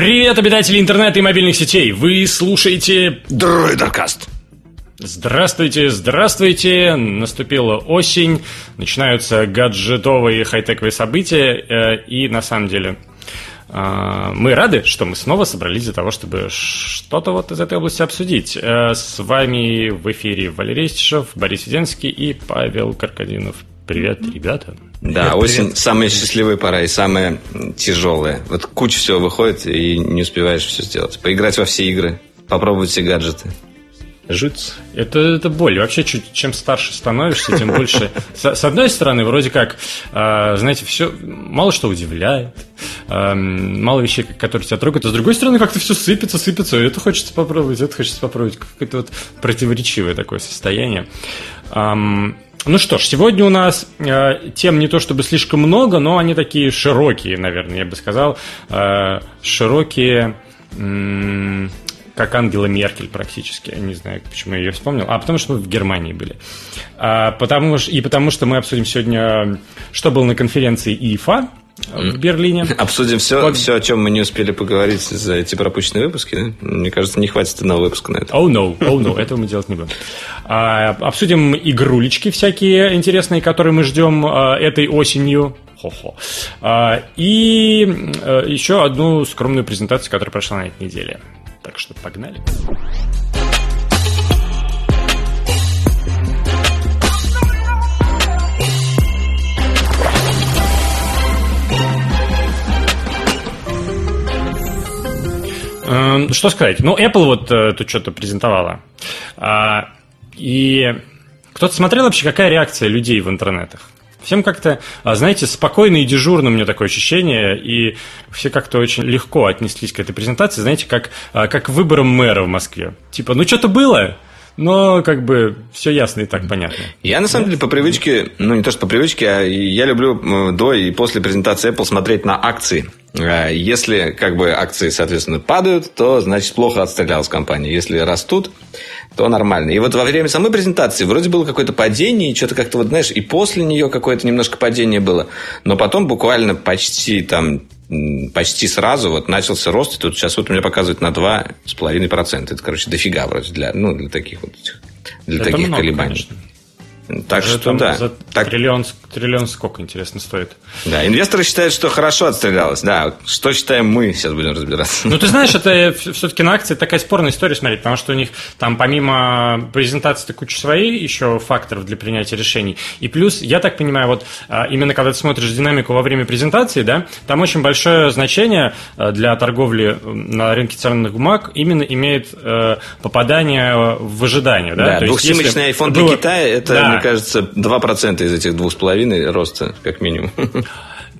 Привет, обитатели интернета и мобильных сетей! Вы слушаете Дроидеркаст. Здравствуйте, здравствуйте! Наступила осень, начинаются гаджетовые хай-тековые события, э, и на самом деле э, мы рады, что мы снова собрались для того, чтобы что-то вот из этой области обсудить. Э, с вами в эфире Валерий Стишев, Борис Веденский и Павел Каркадинов. Привет, ребята. Да, Привет, осень привет. самая счастливая пора и самая тяжелая. Вот куча всего выходит, и не успеваешь все сделать. Поиграть во все игры, попробовать все гаджеты. Жуть. Это, это боль. Вообще, чуть, чем старше становишься, тем больше. С, с одной стороны, вроде как, э, знаете, все мало что удивляет, э, мало вещей, которые тебя трогают, а с другой стороны, как-то все сыпется, сыпется. Это хочется попробовать, это хочется попробовать. Какое-то вот противоречивое такое состояние. Эм, ну что ж, сегодня у нас э, тем не то чтобы слишком много, но они такие широкие, наверное, я бы сказал. Э, широкие, м- как Ангела Меркель практически. Я не знаю, почему я ее вспомнил. А потому что мы в Германии были. А, потому, и потому что мы обсудим сегодня, что было на конференции ИФА в Берлине. Обсудим все, Вот. все, о чем мы не успели поговорить за эти пропущенные выпуски. да? Мне кажется, не хватит одного выпуска на это. Oh no, oh no, этого мы делать не будем. А, обсудим игрулечки всякие интересные, которые мы ждем а, этой осенью. Хо-хо. А, и а, еще одну скромную презентацию, которая прошла на этой неделе. Так что погнали. Эм, Что сказать? Ну, Apple вот э, тут что-то презентовала. И кто-то смотрел вообще, какая реакция людей в интернетах? Всем как-то, а, знаете, спокойно и дежурно у меня такое ощущение, и все как-то очень легко отнеслись к этой презентации, знаете, как, а, как к выборам мэра в Москве. Типа, ну что-то было, но как бы все ясно и так понятно. Я, на самом деле, по привычке, ну, не то, что по привычке, а я люблю до и после презентации Apple смотреть на акции. Э, Если, как бы, акции, соответственно, падают, то, значит, плохо отстрелялась компания. Если растут, то нормально. И вот во время самой презентации вроде было какое-то падение, и что-то как-то, вот, знаешь, и после нее какое-то немножко падение было. Но потом буквально почти там почти сразу вот начался рост, и тут сейчас вот у меня показывает на 2,5%. Это, короче, дофига вроде для, ну, для таких вот для Это таких много, колебаний. конечно. Так Даже что да. За Так, триллион, триллион сколько, интересно, стоит? да. Инвесторы считают, что хорошо отстрелялось. Да, что считаем мы, сейчас будем разбираться. Ну, ты знаешь, это все-таки на акции такая спорная история смотреть, потому что у них там помимо презентации куча своей еще факторов для принятия решений. И плюс, я так понимаю, вот а, именно когда ты смотришь динамику во время презентации, да, там очень большое значение а, для торговли на рынке ценных бумаг именно имеет э, попадание в ожидание, да. Да, двухсимочный iPhone для было- Китая, это, Да. Мне кажется, 2% из этих 2,5 роста, как минимум.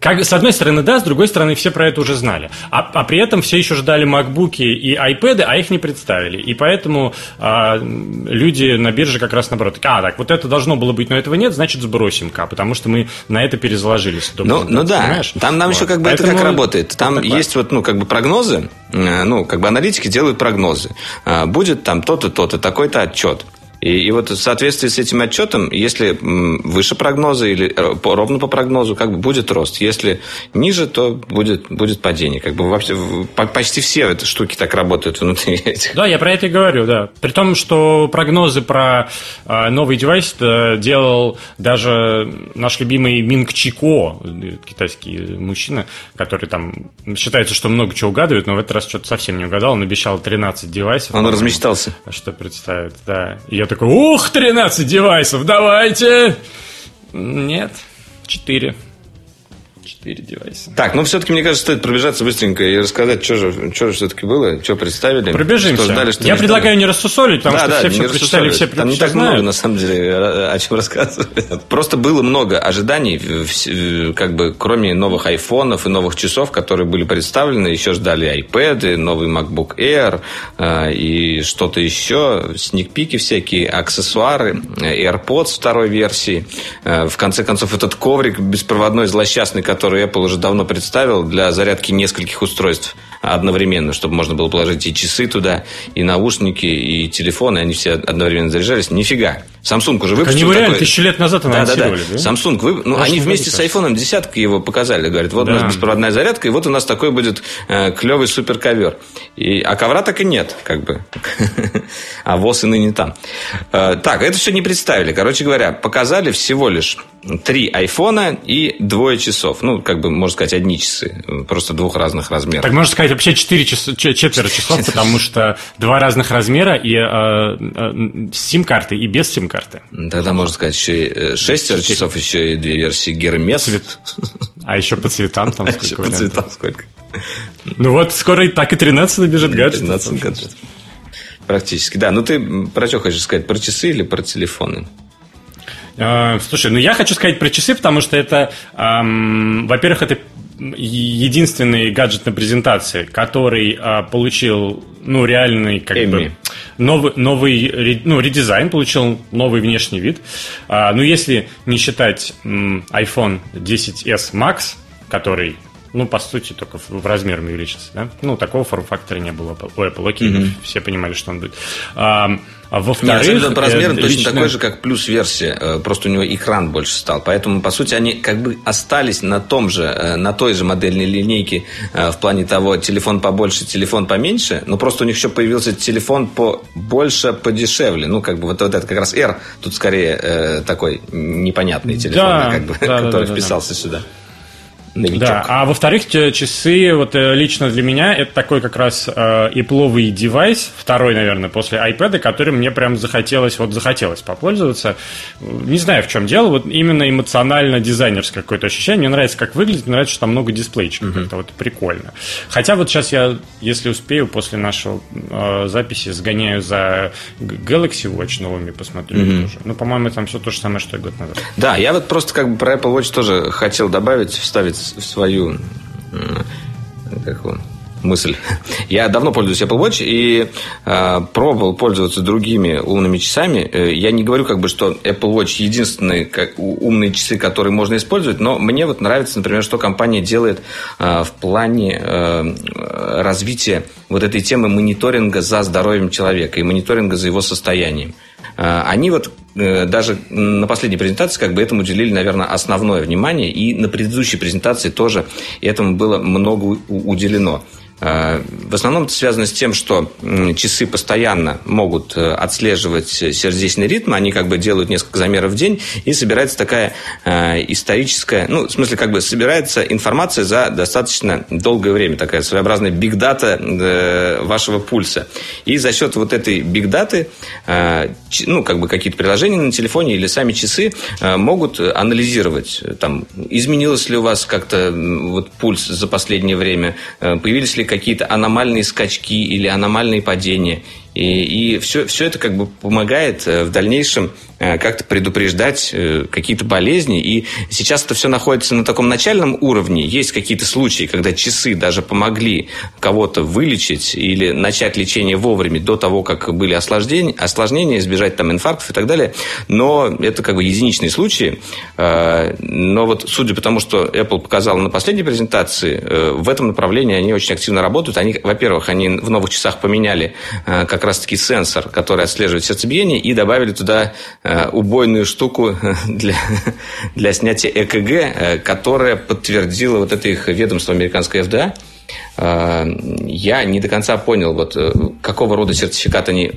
Как, с одной стороны, да, с другой стороны, все про это уже знали. А, а при этом все еще ждали макбуки и iPad, а их не представили. И поэтому а, люди на бирже как раз наоборот. А, так, вот это должно было быть, но этого нет, значит, сбросим-ка, потому что мы на это перезаложились. Ну, ну да, понимаешь? там, там Вот. еще как бы это как Поэтому работает. Там вот есть вот, ну, как бы прогнозы, э, ну, как бы аналитики делают прогнозы. А, Будет там то-то, то-то, такой-то отчет. И, и вот в соответствии с этим отчетом, если выше прогноза или э, ровно по прогнозу, как бы будет рост. Если ниже, то будет, будет падение. Как бы вообще почти все эти штуки так работают внутри этих. Да, я про это и говорю, да. При том, что прогнозы про э, новый девайс э, делал даже наш любимый Минг Чико, э, китайский мужчина, который там считается, что много чего угадывает, но в этот раз что-то совсем не угадал. Он обещал 13 девайсов. Он размечтался. Что представит, да. Я такой, ух, 13 девайсов, давайте! Нет, 4. 4 девайса. Так, ну все-таки, мне кажется, стоит пробежаться быстренько и рассказать, что же, что же все-таки было, что представили. Пробежимся. Что ждали, что я не предлагаю не рассусолить, потому да, что да, все все прочитали, все Там не так много, знают. на самом деле, о, о чем рассказывать. Просто было много ожиданий, как бы, кроме новых айфонов и новых часов, которые были представлены, еще ждали iPad, новый MacBook Air э, и что-то еще, сникпики всякие, аксессуары, э, AirPods второй версии. Э, В конце концов, этот коврик беспроводной злосчастный, который Apple уже давно представил для зарядки нескольких устройств одновременно, чтобы можно было положить и часы туда, и наушники, и телефоны, они все одновременно заряжались. Нифига. Samsung уже выпустил Они реально тысячу лет назад анонсировали, да? да, да. Samsung, вы... ну, они вместе с iPhone десятка его показали. Говорят, вот да. у нас беспроводная зарядка, и вот у нас такой будет э, клевый суперковер. И... А ковра так и нет, как бы. а ВОЗ и ныне там. Э, так, это все не представили. Короче говоря, показали всего лишь три айфона и двое часов. Ну, как бы, можно сказать, одни часы. Просто двух разных размеров. Так можно сказать, вообще четыре часа, четверо часов, потому что два разных размера и э, э, с сим-карты и без сим-карты. Тогда можно сказать, еще и э, шестеро часов, еще и две версии Гермес. Цвет. А еще по цветам там сколько По цветам сколько. Ну вот, скоро и так и 13 набежит гаджет. 13 гаджет. Практически, да. Ну, ты про что хочешь сказать? Про часы или про телефоны? А, слушай, ну я хочу сказать про часы, потому что это, эм, во-первых, это единственный гаджет на презентации, который э, получил, ну, реальный, как Эми. бы, новый, новый ну, редизайн, получил новый внешний вид. А, ну, если не считать м, iPhone 10s Max, который ну, по сути, только в, размером увеличился, да? Ну, такого форм-фактора не было у Apple. Окей, mm-hmm. все понимали, что он будет. А, а во-вторых... Нет, по размерам э, точно лично... такой же, как плюс-версия. Э, просто у него экран больше стал. Поэтому, по сути, они как бы остались на том же, э, на той же модельной линейке в плане того, телефон побольше, телефон поменьше, но просто у них еще появился телефон побольше, подешевле. Ну, как бы вот, вот это как раз R, тут скорее такой непонятный телефон, да, как бы, да, который да, вписался сюда новичок. Да, а во-вторых, часы, вот э, лично для меня, это такой как раз э, ипловый девайс, второй, наверное, после iPad, которым мне прям захотелось, вот захотелось попользоваться. Не знаю, в чем дело, вот именно эмоционально-дизайнерское какое-то ощущение. Мне нравится, как выглядит, мне нравится, что там много дисплейчиков, uh-huh. это вот прикольно. Хотя вот сейчас я, если успею, после нашего э, записи сгоняю за Galaxy Watch новыми, посмотрю uh-huh. тоже. Ну, по-моему, там все то же самое, что и год назад. Да, я вот просто как бы про Apple Watch тоже хотел добавить, вставить свою как он, мысль. Я давно пользуюсь Apple Watch и э, пробовал пользоваться другими умными часами. Э, я не говорю, как бы, что Apple Watch единственные как, умные часы, которые можно использовать, но мне вот нравится, например, что компания делает э, в плане э, развития вот этой темы мониторинга за здоровьем человека и мониторинга за его состоянием. Э, они вот э, даже на последней презентации как бы этому уделили, наверное, основное внимание, и на предыдущей презентации тоже этому было много уделено. Э, в основном это связано с тем, что часы постоянно могут э, отслеживать сердечный ритм, они как бы делают несколько замеров в день, и собирается такая э, историческая, ну, в смысле, как бы собирается информация за достаточно долгое время, такая своеобразная бигдата вашего пульса. И за счет вот этой бигдаты, ну, как бы какие-то приложения на телефоне или сами часы могут анализировать, там, изменилось ли у вас как-то вот пульс за последнее время, появились ли какие-то аномальные скачки или аномальные падения. И, и все, все это как бы помогает э, в дальнейшем э, как-то предупреждать э, какие-то болезни. И сейчас это все находится на таком начальном уровне. Есть какие-то случаи, когда часы даже помогли кого-то вылечить или начать лечение вовремя до того, как были осложнения, осложнения избежать там инфарктов и так далее. Но это как бы единичные случаи. Но вот судя по тому, что Apple показала на последней презентации, в этом направлении они очень активно работают. Они, во-первых, они в новых часах поменяли как как раз-таки сенсор, который отслеживает сердцебиение, и добавили туда э, убойную штуку для, для снятия ЭКГ, э, которая подтвердила вот это их ведомство американское ФДА. Э, я не до конца понял, вот, какого рода сертификат они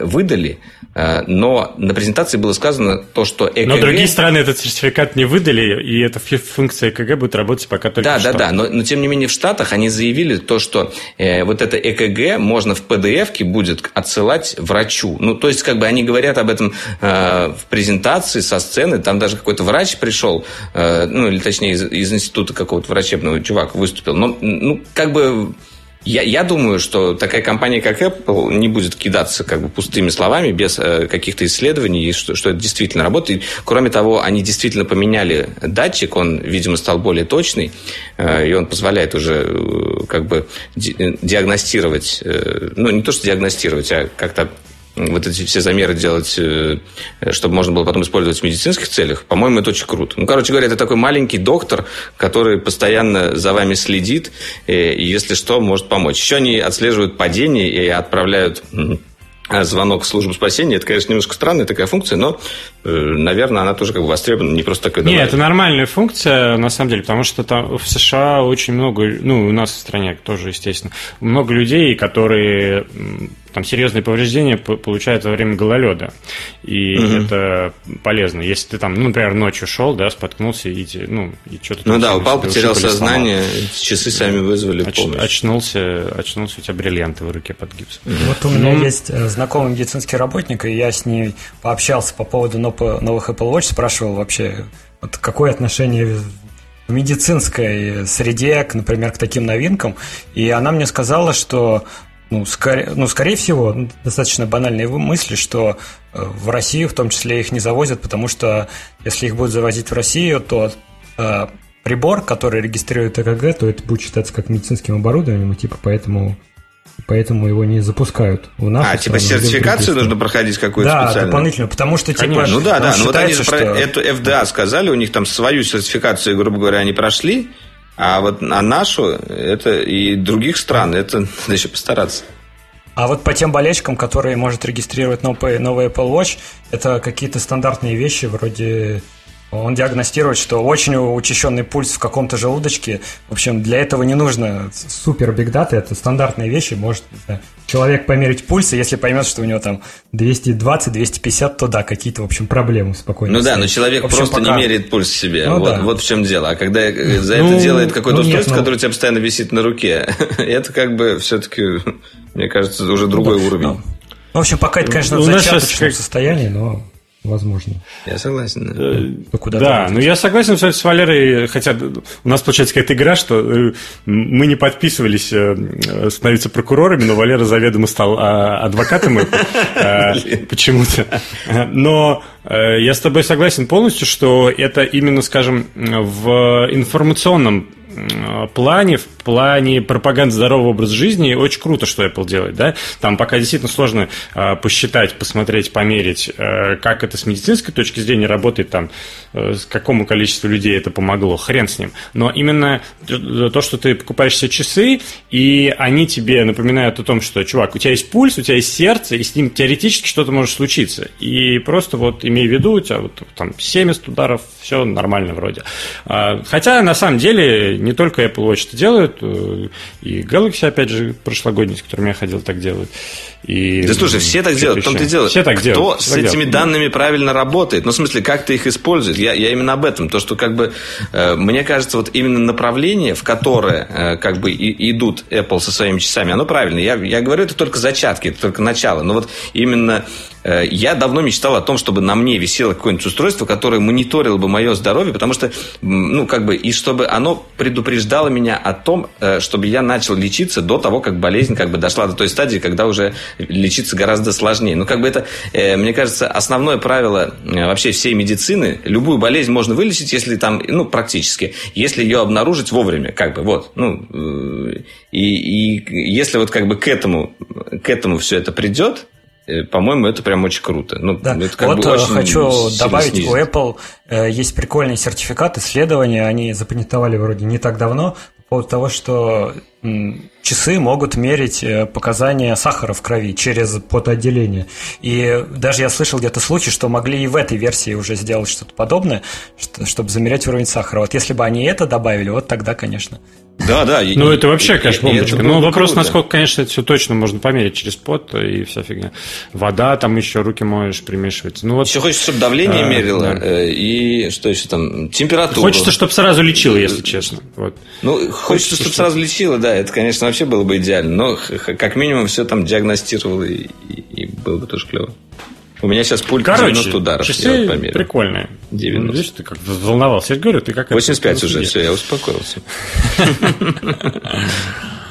выдали, Э, но на презентации было сказано то, что ЭКГ... Но другие страны этот сертификат не выдали, и эта функция ЭКГ будет работать пока только Да, да, да, но, но тем не менее в Штатах они заявили то, что э, вот это ЭКГ можно в PDF-ке будет отсылать врачу. Ну, то есть, как бы они говорят об этом э, в презентации со сцены, там даже какой-то врач пришел, э, ну, или точнее из, из института какого-то врачебного чувак выступил. Но, ну, как бы я, я думаю, что такая компания, как Apple, не будет кидаться как бы пустыми словами, без э, каких-то исследований, что, что это действительно работает. Кроме того, они действительно поменяли датчик, он, видимо, стал более точный, э, и он позволяет уже э, как бы ди- диагностировать, э, ну, не то, что диагностировать, а как-то вот эти все замеры делать, э, чтобы можно было потом использовать в медицинских целях, по-моему, это очень круто. Ну, короче говоря, это такой маленький доктор, который постоянно за вами следит, и, если что, может помочь. Еще они отслеживают падение и отправляют а звонок в службу спасения, это, конечно, немножко странная такая функция, но, э, наверное, она тоже как бы востребована, не просто такая Нет, это нормальная функция, на самом деле, потому что там в США очень много, ну, у нас в стране тоже, естественно, много людей, которые там серьезные повреждения получают во время гололеда. И угу. это полезно. Если ты там, ну, например, ночью шел, да, споткнулся и, ну, и что-то Ну да, упал, потерял сознание, сломал. часы сами вызвали Оч, помощь. Очнулся, очнулся, у тебя бриллианты в руке под гипсом. Угу. Вот у меня ну, есть э, знакомый медицинский работник, и я с ней пообщался по поводу новых Apple Watch, спрашивал вообще, вот какое отношение в медицинской среде, например, к таким новинкам. И она мне сказала, что ну, скорее, ну, скорее всего, достаточно банальные мысли, что э, в Россию в том числе их не завозят, потому что если их будут завозить в Россию, то э, прибор, который регистрирует ЭКГ, то это будет считаться как медицинским оборудованием, и типа поэтому поэтому его не запускают. У нас а, типа сертификацию нужно проходить какую-то да, специальную? Да, дополнительно, потому что типа... Ну да, да, ну вот они же что... про эту FDA сказали, у них там свою сертификацию, грубо говоря, они прошли, а вот а нашу, это и других стран, это надо еще постараться. А вот по тем болельщикам, которые может регистрировать новый, новый Apple Watch, это какие-то стандартные вещи вроде он диагностирует, что очень учащенный пульс в каком-то желудочке. В общем, для этого не нужно супер биг дата, это стандартные вещи. Может да, человек померить пульс, и если поймет, что у него там 220-250, то да, какие-то, в общем, проблемы спокойно. Ну да, но человек общем, просто пока... не меряет пульс себе. Ну, вот, да. вот в чем дело. А когда за это ну, делает какое-то ну, устройство, нет, ну... которое у тебя постоянно висит на руке, это как бы все-таки, мне кажется, уже другой ну, уровень. Ну, в общем, пока это, конечно, в зачаточном состоянии, но возможно. Я согласен. Да, ну, куда да но я согласен кстати, с Валерой, хотя у нас получается какая-то игра, что э, мы не подписывались э, становиться прокурорами, но Валера заведомо стал а, адвокатом э, почему-то. Но я с тобой согласен полностью, что это именно, скажем, в информационном плане, в плане пропаганды здорового образа жизни очень круто, что Apple делает, да. Там пока действительно сложно э, посчитать, посмотреть, померить, э, как это с медицинской точки зрения работает, там, э, какому количеству людей это помогло, хрен с ним. Но именно то, что ты покупаешь себе часы, и они тебе напоминают о том, что, чувак, у тебя есть пульс, у тебя есть сердце, и с ним теоретически что-то может случиться. И просто вот имей в виду, у тебя вот там 70 ударов, все нормально вроде. А, хотя, на самом деле, не только Apple Watch это делают, э, и Galaxy, опять же, прошлогодний, с которым я ходил, так делают. И да слушай, все так делают, в том-то дело. Все так Кто делают. с этими делают. данными правильно работает? Ну, в смысле, как ты их используешь? Я, я именно об этом. То, что как бы, э, мне кажется, вот именно направление, в которое э, как бы и, идут Apple со своими часами, оно правильное. Я, я говорю, это только зачатки, это только начало. Но вот именно я давно мечтал о том, чтобы на мне висело какое-нибудь устройство, которое мониторило бы мое здоровье, потому что, ну, как бы, и чтобы оно предупреждало меня о том, э, чтобы я начал лечиться до того, как болезнь как бы дошла до той стадии, когда уже лечиться гораздо сложнее. Ну, как бы это, э, мне кажется, основное правило э, вообще всей медицины. Любую болезнь можно вылечить, если там, ну, практически, если ее обнаружить вовремя, как бы, вот. Ну, э, и, и если вот как бы к этому, к этому все это придет, по-моему, это прям очень круто. Ну, да. это как вот бы очень хочу добавить, снизит. у Apple есть прикольный сертификат исследования, они запатентовали вроде не так давно, по поводу того, что часы могут мерить э, показания сахара в крови через потоотделение. И даже я слышал где-то случай, что могли и в этой версии уже сделать что-то подобное, чтобы замерять уровень сахара. Вот если бы они это добавили, вот тогда, конечно. Да, да. Ну, это вообще, конечно, бомбочка. Ну, вопрос, круто. насколько, конечно, это все точно можно померить через пот и вся фигня. Вода, там еще руки моешь, примешивается. Ну, вот, еще хочется, чтобы давление а, мерило, да. Э, и что еще там, температуру. Хочется, чтобы сразу лечило, если честно. Вот. Ну, хочется, хочется чтобы сразу лечило, да, это, конечно, вообще было бы идеально. Но, как минимум, все там диагностировало, и, и, и было бы тоже клево. У меня сейчас пульт Короче, 90 ударов. Часы вот прикольные. 90. Ну, видишь, ты как волновался. Я говорю, ты как 85 это, уже, все, я успокоился.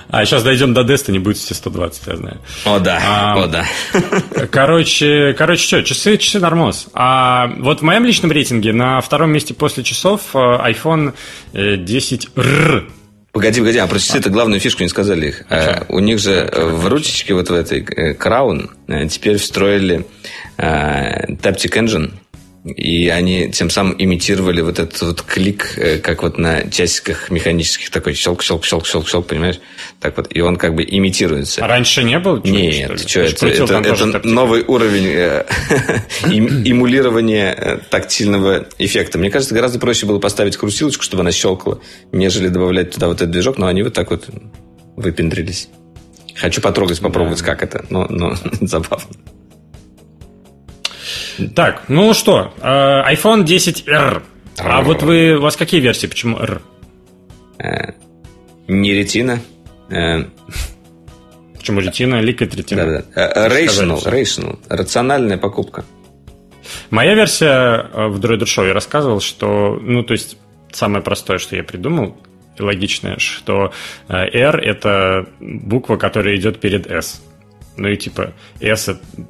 А сейчас дойдем до Destiny, будет все 120, я знаю. О, да, а, о, да. Короче, короче, что, часы, часы нормоз. А вот в моем личном рейтинге на втором месте после часов э, iPhone 10R. Э, Погоди, погоди, а про часы-то главную фишку не сказали их. А, у них же в ручечке вот в этой Crown теперь встроили Taptic Engine, и они тем самым имитировали вот этот вот клик, э, как вот на часиках механических, такой щелк, щелк, щелк, щелк, щелк, понимаешь? Так вот, и он как бы имитируется. А раньше не было? Нет, что, это, это, это новый уровень э, эмулирования э, тактильного эффекта. Мне кажется, гораздо проще было поставить крутилочку, чтобы она щелкала, нежели добавлять туда вот этот движок, но они вот так вот выпендрились. Хочу потрогать, попробовать, да. как это, но, но забавно. Так, ну что, э, iPhone 10R. А вот вы, у вас какие версии? Почему R? Э, не ретина. Э, Почему ретина? Liquid ретина. Да. Rational, rational. Рациональная покупка. Моя версия в Droid Show я рассказывал, что, ну, то есть, самое простое, что я придумал, логичное, что R – это буква, которая идет перед S. Ну и типа S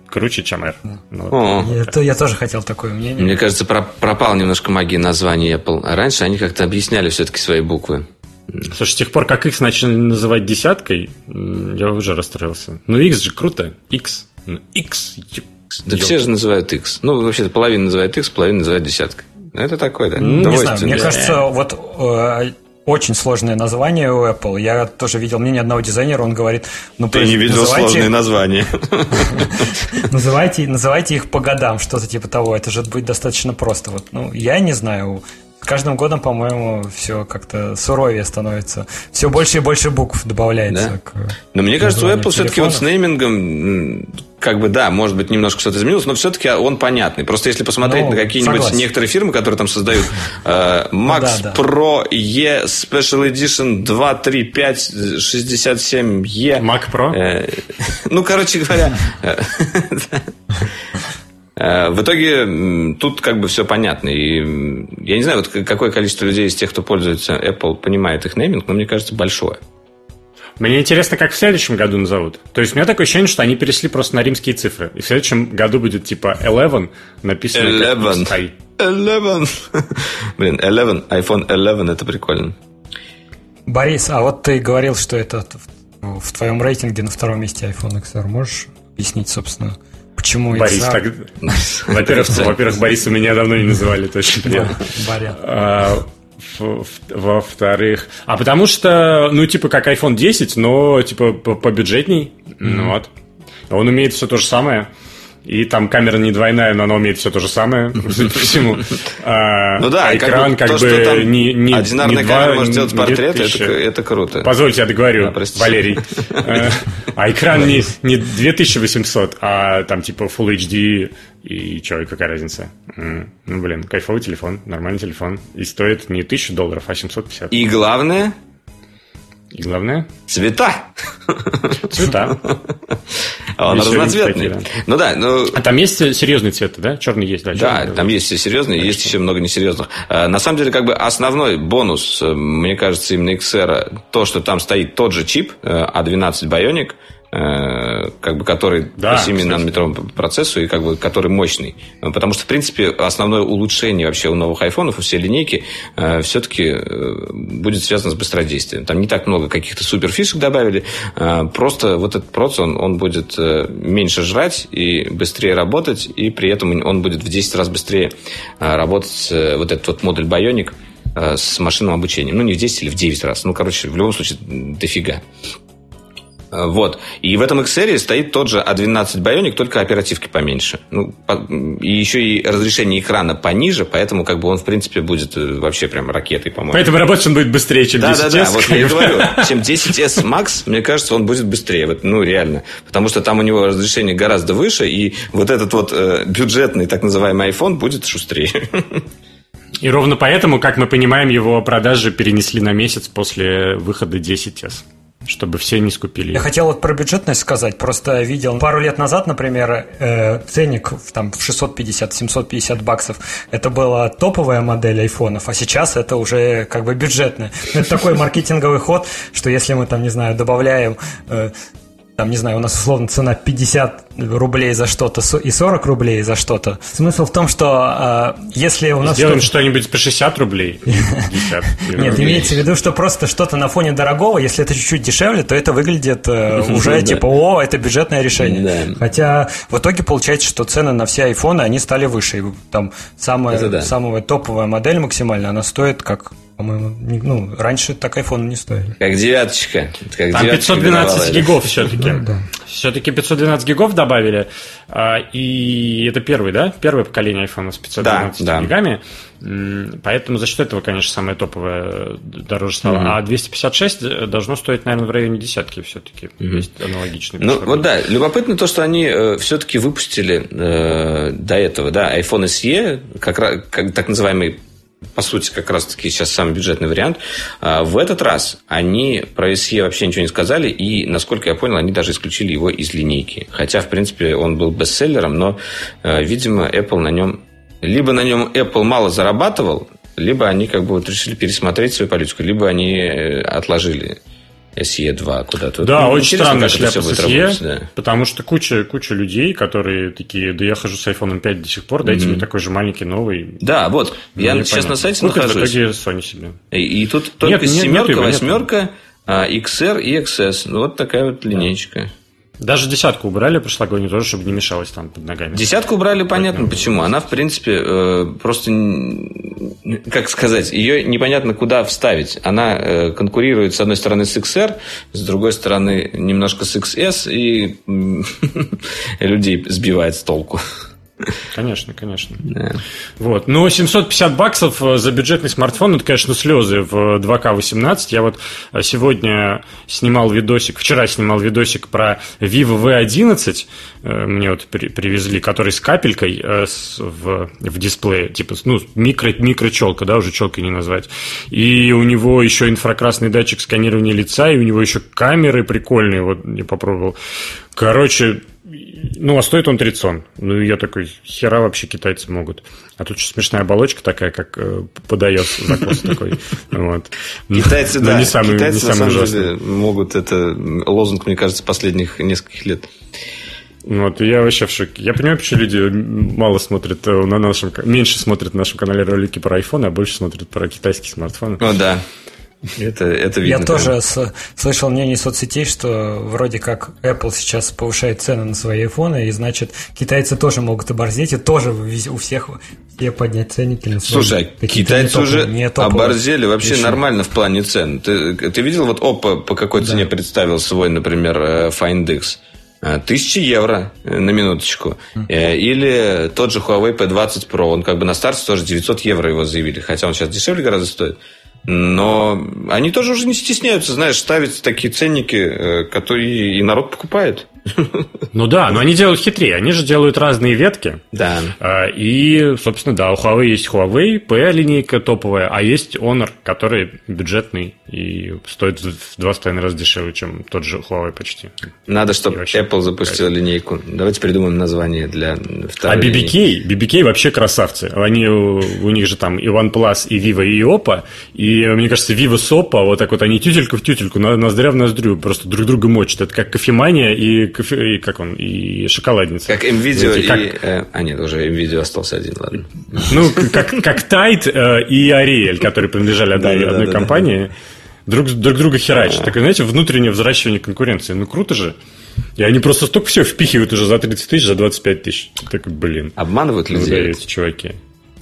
круче, чем R. Ну, О. я, я тоже хотел такое мнение. Мне кажется, пропал немножко магия названия Apple. А раньше они как-то объясняли все-таки свои буквы. Слушай, с тех пор, как X начали называть десяткой, я уже расстроился. Ну, X же круто. X. Ну, X. Да все же называют X. Ну, вообще-то половина называет X, половина называет десяткой. Это такое, да. Ну, не знаю, мне кажется, вот э, очень сложное название у Apple. Я тоже видел мнение одного дизайнера, он говорит... Ну, Ты не видел называйте... сложные названия. называйте, называйте их по годам, что-то типа того. Это же будет достаточно просто. Вот, ну, я не знаю. С каждым годом, по-моему, все как-то суровее становится. Все больше и больше букв добавляется. Да? К Но мне кажется, у Apple все-таки вот с неймингом как бы, да, может быть, немножко что-то изменилось, но все-таки он понятный. Просто если посмотреть ну, на какие-нибудь согласен. некоторые фирмы, которые там создают э, Max да, да. Pro E Special Edition 2, 3, 5, 67 E. Mac Pro? Э, ну, короче говоря... Э, в итоге тут как бы все понятно. И я не знаю, вот какое количество людей из тех, кто пользуется Apple, понимает их нейминг, но мне кажется, большое. Мне интересно, как в следующем году назовут. То есть у меня такое ощущение, что они перешли просто на римские цифры. И в следующем году будет типа 11 написано 11. как 11. Блин, 11, iPhone 11, это прикольно. Борис, а вот ты говорил, что это в твоем рейтинге на втором месте iPhone XR. Можешь объяснить, собственно, почему Борис, так... Во-первых, во-первых, Бориса меня давно не называли, точно. Боря. Во-вторых... А потому что, ну, типа, как iPhone 10, но, типа, побюджетней. Mm-hmm. Вот. Он умеет все то же самое. И там камера не двойная, но она умеет все то же самое, судя по всему. А, ну да, а экран как, бы, то, что там не, не Одинарная камера может делать портрет, это, это круто. Позвольте, я договорю, Валерий. А, а экран не, не 2800, а там типа Full HD и что, и какая разница? Ну, блин, кайфовый телефон, нормальный телефон. И стоит не 1000 долларов, а 750. И главное, и главное? Цвета. Цвета. А он разноцветный. Ну да, ну... А там есть серьезные цветы, да? Черный есть, да? Да, там есть все серьезные, есть еще много несерьезных. А, на самом деле, как бы основной бонус, э, мне кажется, именно XR, то, что там стоит тот же чип, A12 э, а Bionic, как бы, который да, по 7 нанометровому процессу и как бы, который мощный. Потому что, в принципе, основное улучшение вообще у новых айфонов, у всей линейки, э, все-таки э, будет связано с быстродействием. Там не так много каких-то суперфишек добавили. Э, просто вот этот процесс, он, он будет э, меньше жрать и быстрее работать, и при этом он будет в 10 раз быстрее э, работать, э, вот этот вот модуль Bionic, э, с машинным обучением. Ну, не в 10 или в 9 раз. Ну, короче, в любом случае, дофига. Вот. И в этом XR стоит тот же A12 Bionic, только оперативки поменьше. Ну, и еще и разрешение экрана пониже, поэтому как бы он, в принципе, будет э, вообще прям ракетой, по-моему. Поэтому работать он будет быстрее, чем 10S. Да-да-да, вот я и говорю. Чем 10S Max, мне кажется, он будет быстрее. Вот, ну, реально. Потому что там у него разрешение гораздо выше, и вот этот вот э, бюджетный так называемый iPhone будет шустрее. И ровно поэтому, как мы понимаем, его продажи перенесли на месяц после выхода 10S чтобы все не скупили. Я хотел вот про бюджетность сказать. Просто видел пару лет назад, например, э, ценник в, там, в 650-750 баксов. Это была топовая модель айфонов, а сейчас это уже как бы бюджетная. Это такой маркетинговый ход, что если мы там, не знаю, добавляем э, там, не знаю, у нас условно цена 50 рублей за что-то и 40 рублей за что-то. Смысл в том, что э, если у нас... Сделаем что-нибудь по 60 рублей. Нет, имеется в виду, что просто что-то на фоне дорогого, если это чуть-чуть дешевле, то это выглядит э, уже типа, о, это бюджетное решение. Хотя в итоге получается, что цены на все айфоны, они стали выше. Там самая, самая топовая модель максимальная, она стоит как по-моему, ну, раньше так iPhone не стоили. Как девяточка. Как Там 512 гигов все-таки. да. Все-таки 512 гигов добавили. А, и это первый, да? Первое поколение iPhone с 512 да, гигами. Поэтому за счет этого, конечно, самое топовое дороже стало. Mm-hmm. А 256 должно стоить, наверное, в районе десятки все-таки. Mm-hmm. Есть аналогичный. Ну, вот да, любопытно то, что они э, все-таки выпустили э, до этого, да, iPhone SE, как, как так называемый по сути, как раз-таки сейчас самый бюджетный вариант. А, в этот раз они про SE вообще ничего не сказали, и, насколько я понял, они даже исключили его из линейки. Хотя, в принципе, он был бестселлером, но, э, видимо, Apple на нем... Либо на нем Apple мало зарабатывал, либо они как бы вот решили пересмотреть свою политику, либо они э, отложили SE2 куда-то. Да, ну, очень странная шляпа с SE, да. потому что куча, куча людей, которые такие, да я хожу с iPhone 5 до сих пор, дайте mm-hmm. мне такой же маленький новый. Да, вот, ну, я сейчас понятно. на сайте Купит нахожусь. в итоге Sony себе. И, и тут только нет, семерка, восьмерка, XR и XS. Вот такая вот линейка. Да. Даже десятку убрали прошлогоднюю тоже, чтобы не мешалось там под ногами. Десятку убрали, понятно почему. Она, в принципе, э, просто, как сказать, ее непонятно куда вставить. Она э, конкурирует, с одной стороны, с XR, с другой стороны, немножко с XS, и людей сбивает с толку. Конечно, конечно. Да. Вот. Но 750 баксов э, за бюджетный смартфон, это, конечно, слезы в 2К18. Я вот э, сегодня снимал видосик, вчера снимал видосик про Vivo V11, э, мне вот при, привезли, который с капелькой в, в дисплее, типа, ну, микро, микрочелка, да, уже челкой не назвать. И у него еще инфракрасный датчик сканирования лица, и у него еще камеры прикольные, вот я попробовал. Короче, ну, а стоит он 30 Ну, я такой, хера вообще китайцы могут. А тут еще смешная оболочка такая, как э, подает закос такой. Вот. Китайцы, да. Не самый, китайцы, не самый на самом деле, могут, это лозунг, мне кажется, последних нескольких лет. Вот, я вообще в шоке. Я понимаю, почему люди мало смотрят э, на нашем... Меньше смотрят на нашем канале ролики про iPhone, а больше смотрят про китайские смартфоны. Ну, да. Это, это видно. Я тоже слышал мнение соцсетей, что вроде как Apple сейчас повышает цены на свои айфоны, и значит китайцы тоже могут оборзеть, и тоже у всех все поднять ценники на свои. Слушай, китайцы уже не оборзели вообще решили. нормально в плане цен. Ты, ты видел, вот Oppo по какой да. цене представил свой, например, э, Find X? Э, тысячи евро э, на минуточку. Или тот же Huawei P20 Pro, он как бы на старте тоже 900 евро его заявили, хотя он сейчас дешевле гораздо стоит. Но они тоже уже не стесняются, знаешь, ставить такие ценники, э, которые и народ покупает. Ну да, но они делают хитрее. Они же делают разные ветки. Да. А, и, собственно, да, у Huawei есть Huawei, P линейка топовая, а есть Honor, который бюджетный и стоит в два с половиной раза дешевле, чем тот же Huawei почти. Надо, чтобы Apple запустила линейку. Давайте придумаем название для второй А BBK, BBK вообще красавцы. Они, у них же там и OnePlus, и Vivo, и Oppo. И мне кажется, Vivo с Oppo, вот так вот они тютелька в тютельку, ноздря в ноздрю, просто друг друга мочат. Это как кофемания и кофе, и как он, и шоколадница. Как MVideo и... Как... Э, а, нет, уже MVideo остался один, ладно. Ну, как, как Tide э, и Ariel, которые принадлежали одной, одной компании, друг, друг друга херачат. Так, знаете, внутреннее взращивание конкуренции. Ну, круто же. И они просто столько все впихивают уже за 30 тысяч, за 25 тысяч. Так, блин. Обманывают людей. эти чуваки.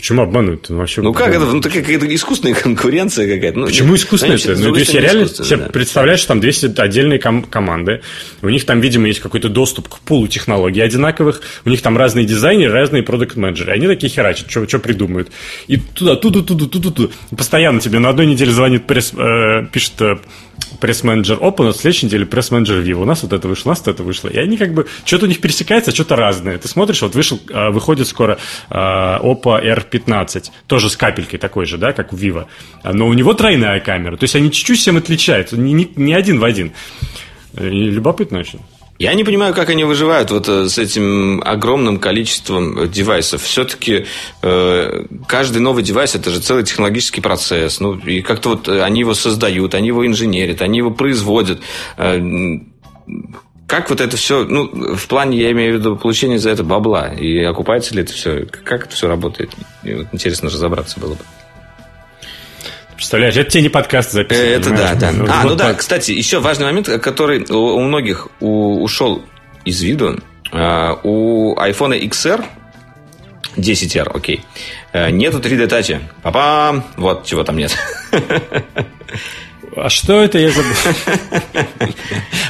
Почему обманывают? Ну, вообще, ну как это? Ну, это какая-то искусственная конкуренция какая-то. Ну, Почему искусственная? Ну, то есть я реально себе да. представляю, что там 200 отдельные ком- команды. У них там, видимо, есть какой-то доступ к пулу технологий одинаковых. У них там разные дизайнеры, разные продукт менеджеры Они такие херачат, что придумают. И туда, туда, туда, туда, туда. Постоянно тебе на одной неделе звонит пресс, э, пишет э, пресс-менеджер Open, а в следующей неделе пресс-менеджер Vivo. У нас вот это вышло, у нас вот это вышло. И они как бы, что-то у них пересекается, что-то разное. Ты смотришь, вот вышел, а, выходит скоро а, Oppo R15, тоже с капелькой такой же, да, как у Vivo. Но у него тройная камера. То есть они чуть-чуть всем отличаются, не, не, не один в один. И любопытно очень. Я не понимаю, как они выживают вот э, с этим огромным количеством девайсов. Все-таки э, каждый новый девайс это же целый технологический процесс. Ну, и как-то вот они его создают, они его инженерят, они его производят. Э, как вот это все, ну, в плане, я имею в виду, получения за это бабла, и окупается ли это все, как это все работает? И вот интересно разобраться было бы. Представляешь, это тебе не подкаст записывать. Это да, да. Ну, а, ну да, кстати, еще важный момент, который у многих ушел из виду. А, у iPhone XR 10R, окей. Э, нету 3D Touch. Папа, вот чего там нет. А что это, я забыл?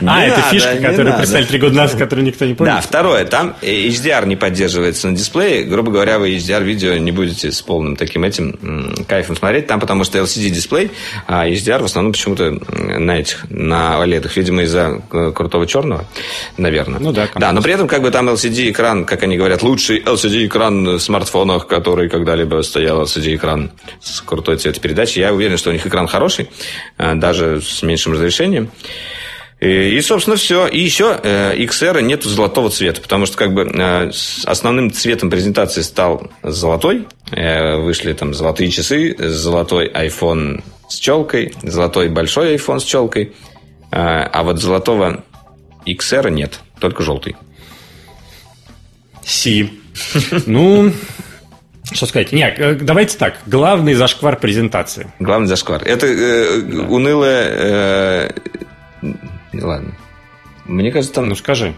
А, это фишка, которую представили три года назад, которую никто не помнит. Да, второе, там HDR не поддерживается на дисплее. Грубо говоря, вы HDR-видео не будете с полным таким этим кайфом смотреть. Там потому что LCD-дисплей, а HDR в основном почему-то на этих, на OLED. Видимо, из-за э, крутого черного, наверное. Ну да. Да, но при этом как бы там LCD-экран, как они говорят, лучший LCD-экран в смартфонах, который когда-либо стоял LCD-экран с крутой цветопередачей. Я уверен, что у них экран хороший э, даже с меньшим разрешением. И, собственно, все. И еще XR нет золотого цвета, потому что как бы э, основным цветом презентации стал золотой. Э, вышли там золотые часы, золотой iPhone с челкой, золотой большой iPhone с челкой. Э, а вот золотого XR нет, только желтый. Си. Ну, что сказать? Нет, давайте так. Главный зашквар презентации. Главный зашквар. Это э, да. унылое... Э, ладно. Мне кажется, там... Ну, скажи.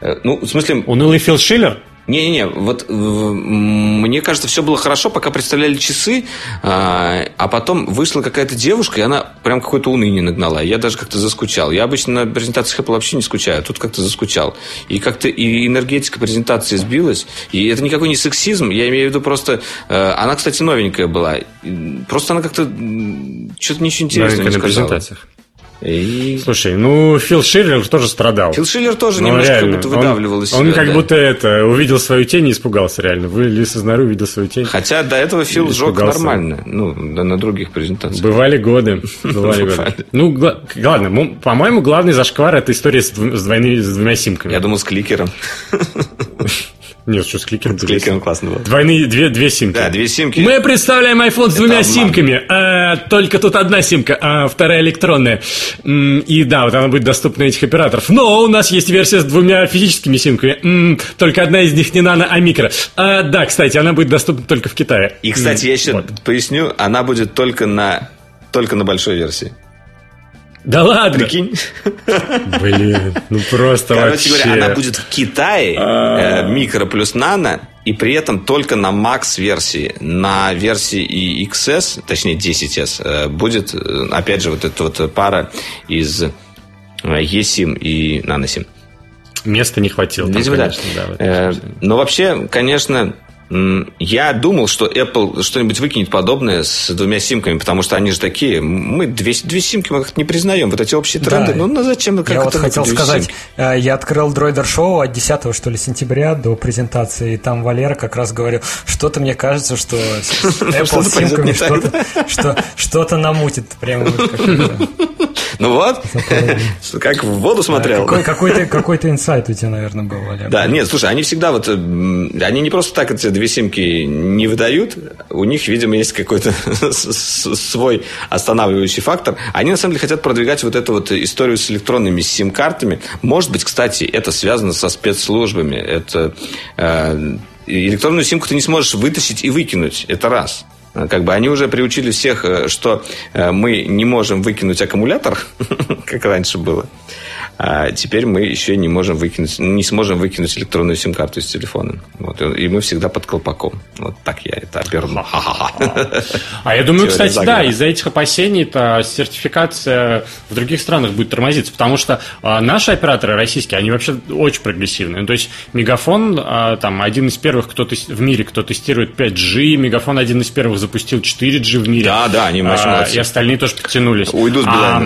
Э, ну, в смысле... Унылый Фил Шиллер? Не-не-не, вот мне кажется, все было хорошо, пока представляли часы, а, а потом вышла какая-то девушка, и она прям какое-то уныние нагнала. Я даже как-то заскучал. Я обычно на презентациях Apple вообще не скучаю, а тут как-то заскучал. И как-то и энергетика презентации сбилась. И это никакой не сексизм, я имею в виду просто... Э, она, кстати, новенькая была. Просто она как-то что-то ничего интересного не сказала. на презентациях. И... Слушай, ну Фил Шиллер тоже страдал. Фил Шиллер тоже ну, немножко реально. как будто выдавливал он, из себя. Он как да. будто это увидел свою тень и испугался реально. Вылез из норы, увидел свою тень. Хотя до этого Фил сжег нормально. Ну, да, на других презентациях. Бывали годы. Бывали годы. Ну, ладно, по-моему, главный зашквар это история с, двойными, с двумя симками. Я думал, с кликером. Нет, что с кликером? С кликером классно было. Двойные, две, две симки. Да, две симки. Мы представляем iPhone с двумя симками. А, только тут одна симка, а вторая электронная. И да, вот она будет доступна на этих операторов. Но у нас есть версия с двумя физическими симками. Только одна из них не нано, а микро. А, да, кстати, она будет доступна только в Китае. И, кстати, я еще вот. поясню, она будет только на, только на большой версии. Да ладно? Прикинь. Блин, ну просто Короче вообще. говоря, она будет в Китае, э, микро плюс нано, и при этом только на Max версии. На версии и XS, точнее 10S, э, будет, э, опять же, вот эта вот пара из э, eSIM и NanoSIM. Места не хватило. Видимо, там, конечно, да. да э, но вообще, конечно, я думал, что Apple что-нибудь выкинет подобное с двумя симками, потому что они же такие. Мы две, две симки мы как-то не признаем. Вот эти общие тренды. Да. Ну, ну зачем? Как я вот хотел сказать, симки? Э, я открыл Droider Show от 10 что ли, сентября до презентации, и там Валера как раз говорил, что-то мне кажется, что Apple с симками что-то что-то намутит. Прямо ну вот, как в воду смотрел. Какой-то какой-то инсайт у тебя, наверное, был, Валера. Да, нет, слушай, они всегда вот, они не просто так эти две симки не выдают, у них, видимо, есть какой-то свой останавливающий фактор. Они, на самом деле, хотят продвигать вот эту вот историю с электронными сим-картами. Может быть, кстати, это связано со спецслужбами. Это э, электронную симку ты не сможешь вытащить и выкинуть. Это раз. Как бы они уже приучили всех, э, что э, мы не можем выкинуть аккумулятор, как раньше было. А теперь мы еще не можем выкинуть, не сможем выкинуть электронную сим-карту из телефона. Вот, и мы всегда под колпаком. Вот так я это оберну. А я думаю, кстати, да, из-за этих опасений-то сертификация в других странах будет тормозиться, потому что а, наши операторы российские, они вообще очень прогрессивные. То есть Мегафон, а, там, один из первых кто в мире, кто тестирует 5G, Мегафон один из первых запустил 4G в мире. Да, да, они а, И остальные тоже подтянулись. Уйду с а,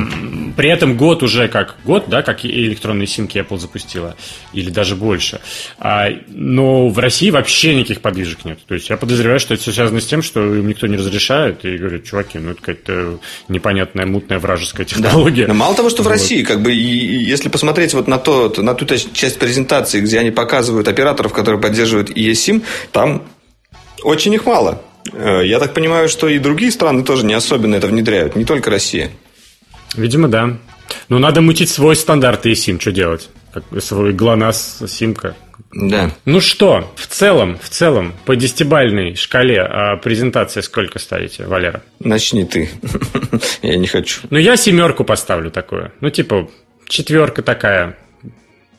При этом год уже как год, да, как и электронные симки Apple запустила, или даже больше. А, но в России вообще никаких подвижек нет. То есть я подозреваю, что это все связано с тем, что им никто не разрешает, и говорят, чуваки, ну это какая-то непонятная, мутная вражеская технология. Да. Но мало того, что вот. в России, как бы, если посмотреть вот на, то, на ту часть презентации, где они показывают операторов, которые поддерживают eSIM, там очень их мало. Э, я так понимаю, что и другие страны тоже не особенно это внедряют, не только Россия. Видимо, да. Ну, надо мутить свой стандарт eSIM, что делать? свой ГЛОНАСС, симка. Да. Ну что, в целом, в целом, по десятибальной шкале а презентации сколько ставите, Валера? Начни ты. Я не хочу. Ну, я семерку поставлю такую. Ну, типа, четверка такая.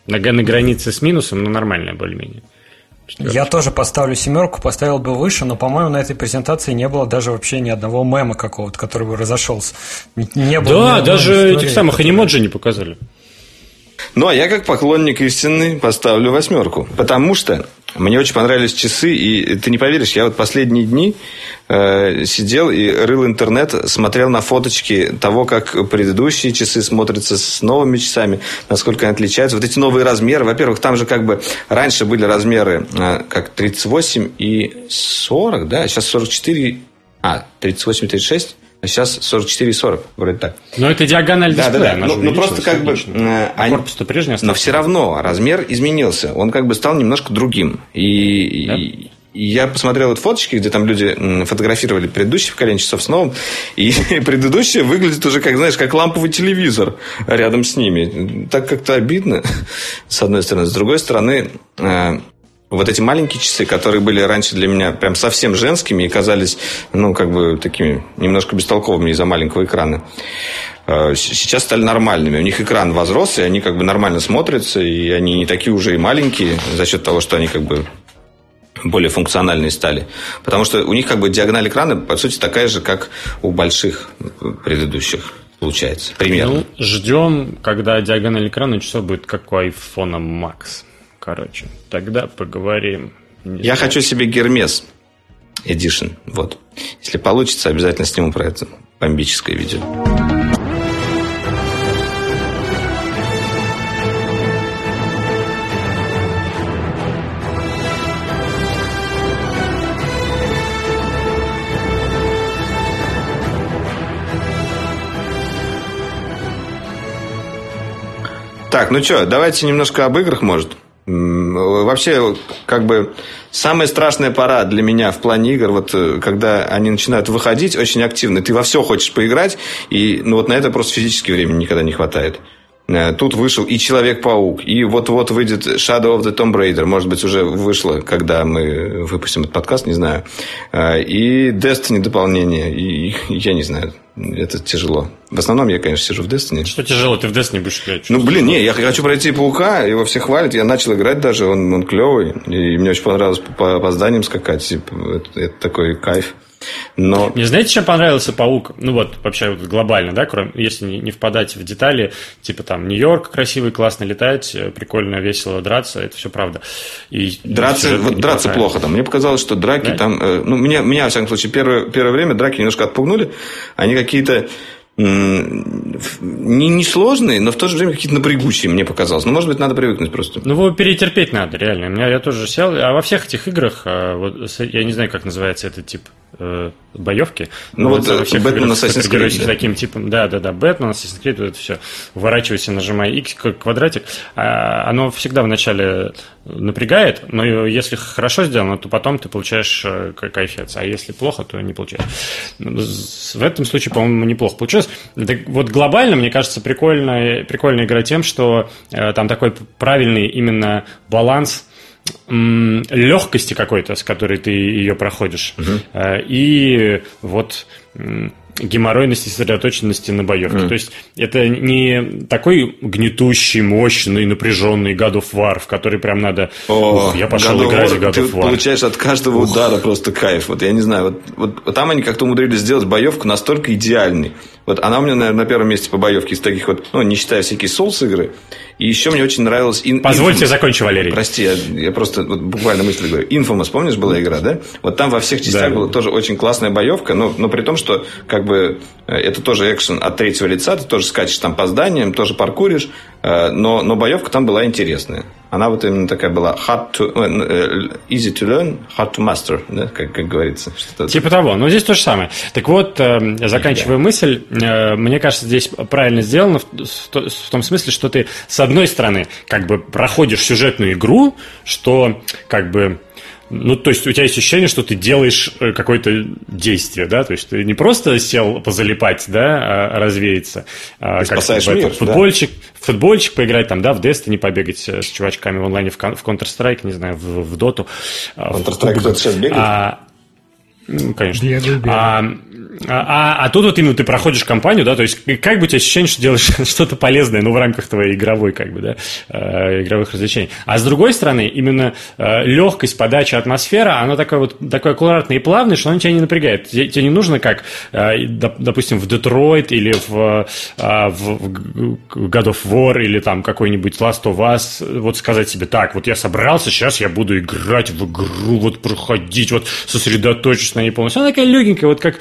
На, на границе с минусом, но нормальная более-менее. Я тоже поставлю семерку, поставил бы выше, но, по-моему, на этой презентации не было даже вообще ни одного мема какого-то, который бы разошелся. Не было да, даже этих самых анимоджи не показали. Ну, а я как поклонник истины поставлю восьмерку. Потому что мне очень понравились часы, и ты не поверишь, я вот последние дни э, сидел и рыл интернет, смотрел на фоточки того, как предыдущие часы смотрятся с новыми часами, насколько они отличаются. Вот эти новые размеры, во-первых, там же как бы раньше были размеры э, как 38 и 40, да, сейчас 44, а, 38 и 36. А сейчас 44 и 40, вроде так. Но это диагональ да, дисплея. Да, да. Ну, ну просто как бы... Э, они... Корпус-то прежний остался. Но все равно размер изменился. Он как бы стал немножко другим. И, да? и я посмотрел вот фоточки, где там люди фотографировали предыдущие поколение часов с новым, и предыдущие выглядит уже, как, знаешь, как ламповый телевизор рядом с ними. Так как-то обидно, с одной стороны. С другой стороны, э, вот эти маленькие часы, которые были раньше для меня прям совсем женскими и казались, ну, как бы такими немножко бестолковыми из-за маленького экрана, э, сейчас стали нормальными. У них экран возрос, и они как бы нормально смотрятся, и они не такие уже и маленькие за счет того, что они как бы более функциональные стали. Потому что у них как бы диагональ экрана, по сути, такая же, как у больших предыдущих получается. Примерно. Ну, ждем, когда диагональ экрана часов будет как у iPhone Max короче. Тогда поговорим. Не Я знаю. хочу себе Гермес Edition. Вот. Если получится, обязательно сниму про это бомбическое видео. Так, ну что, давайте немножко об играх, может. Вообще, как бы, самая страшная пора для меня в плане игр, вот э, когда они начинают выходить очень активно, ты во все хочешь поиграть, и ну, вот на это просто физически времени никогда не хватает. Э, тут вышел и Человек-паук, и вот-вот выйдет Shadow of the Tomb Raider. Может быть, уже вышло, когда мы выпустим этот подкаст, не знаю. Э, и Destiny дополнение. И я не знаю. Это тяжело. В основном я, конечно, сижу в Destiny. Что тяжело? Ты в Destiny будешь играть? Ну, блин, не, я хочу пройти Паука, его все хвалят. Я начал играть даже, он, он клевый. И мне очень понравилось по, по зданиям скакать. Типа, это, это такой кайф. Но... Мне знаете, чем понравился паук? Ну вот, вообще вот глобально, да, кроме, если не, не впадать в детали, типа там Нью-Йорк красивый, классно летать, э, прикольно, весело драться, это все правда. И драться, вот, драться плохо там. Мне показалось, что драки да? там, э, ну, меня, меня, во всяком случае, первое, первое время драки немножко отпугнули. Они какие-то не, не сложные, но в то же время какие-то напрягущие, мне показалось. Ну, может быть, надо привыкнуть просто. Ну, его перетерпеть надо, реально. У меня я тоже сел. А во всех этих играх, а, вот, я не знаю, как называется этот тип э, боевки. Ну, вот, вот э, Бэтмен Assassin's Creed. Да. таким типом, да, да, да, Бэтмен, Assassin's Creed, вот это все. Уворачивайся, нажимай X, квадратик. А, оно всегда вначале напрягает, но если хорошо сделано, то потом ты получаешь э, кайфец. А если плохо, то не получаешь. В этом случае, по-моему, неплохо получилось. Вот глобально, мне кажется, прикольная, прикольная игра тем, что э, там такой правильный именно баланс легкости какой-то, с которой ты ее проходишь, угу. и вот геморройности, сосредоточенности на боевке. Mm. То есть это не такой гнетущий, мощный, напряженный God of War, в который прям надо... О, Ух, я пошел God играть в God of War. Получаешь от каждого Ух. удара просто кайф. Вот я не знаю, вот, вот, вот там они как-то умудрились сделать боевку настолько идеальной. Вот она у меня, наверное, на первом месте по боевке из таких вот, ну, не считая всякие Souls игры. И еще мне очень нравилось... In... Позвольте Infamous. закончить, Валерий. Прости, я, я просто вот, буквально мысли говорю. Infamous, помнишь, была игра, да? Вот там во всех частях да. была тоже очень классная боевка, но, но при том, что как бы э, это тоже экшен от третьего лица, ты тоже скачешь там по зданиям, тоже паркуришь, э, но, но боевка там была интересная. Она вот именно такая была hard to, э, easy to learn, hard to master, да, как, как говорится. Что-то типа того. Но здесь то же самое. Так вот, заканчивая yeah. мысль, мне кажется, здесь правильно сделано в том смысле, что ты, с одной стороны, как бы проходишь сюжетную игру, что как бы ну, то есть у тебя есть ощущение, что ты делаешь э, какое-то действие, да, то есть ты не просто сел позалипать, да, а развеяться, а как спасаешь мир, футбольчик, да? футбольчик поиграть там, да, в Destiny побегать с чувачками в онлайне, в, в Counter-Strike, не знаю, в, в Dota. А, Counter-Strike кто-то сейчас бегает? А, ну, конечно. Бегаю, бегаю. А, а, а тут вот именно ты проходишь кампанию, да, то есть как бы у тебя ощущение, что делаешь что-то полезное, ну, в рамках твоей игровой, как бы, да, э, игровых развлечений. А с другой стороны, именно э, легкость подачи, атмосфера, она такая вот, такой аккуратная и плавная, что она тебя не напрягает. Тебе, не нужно, как, э, допустим, в Детройт или в, в, в God of War или там какой-нибудь Last of Us, вот сказать себе, так, вот я собрался, сейчас я буду играть в игру, вот проходить, вот сосредоточиться на ней полностью. Она такая легенькая, вот как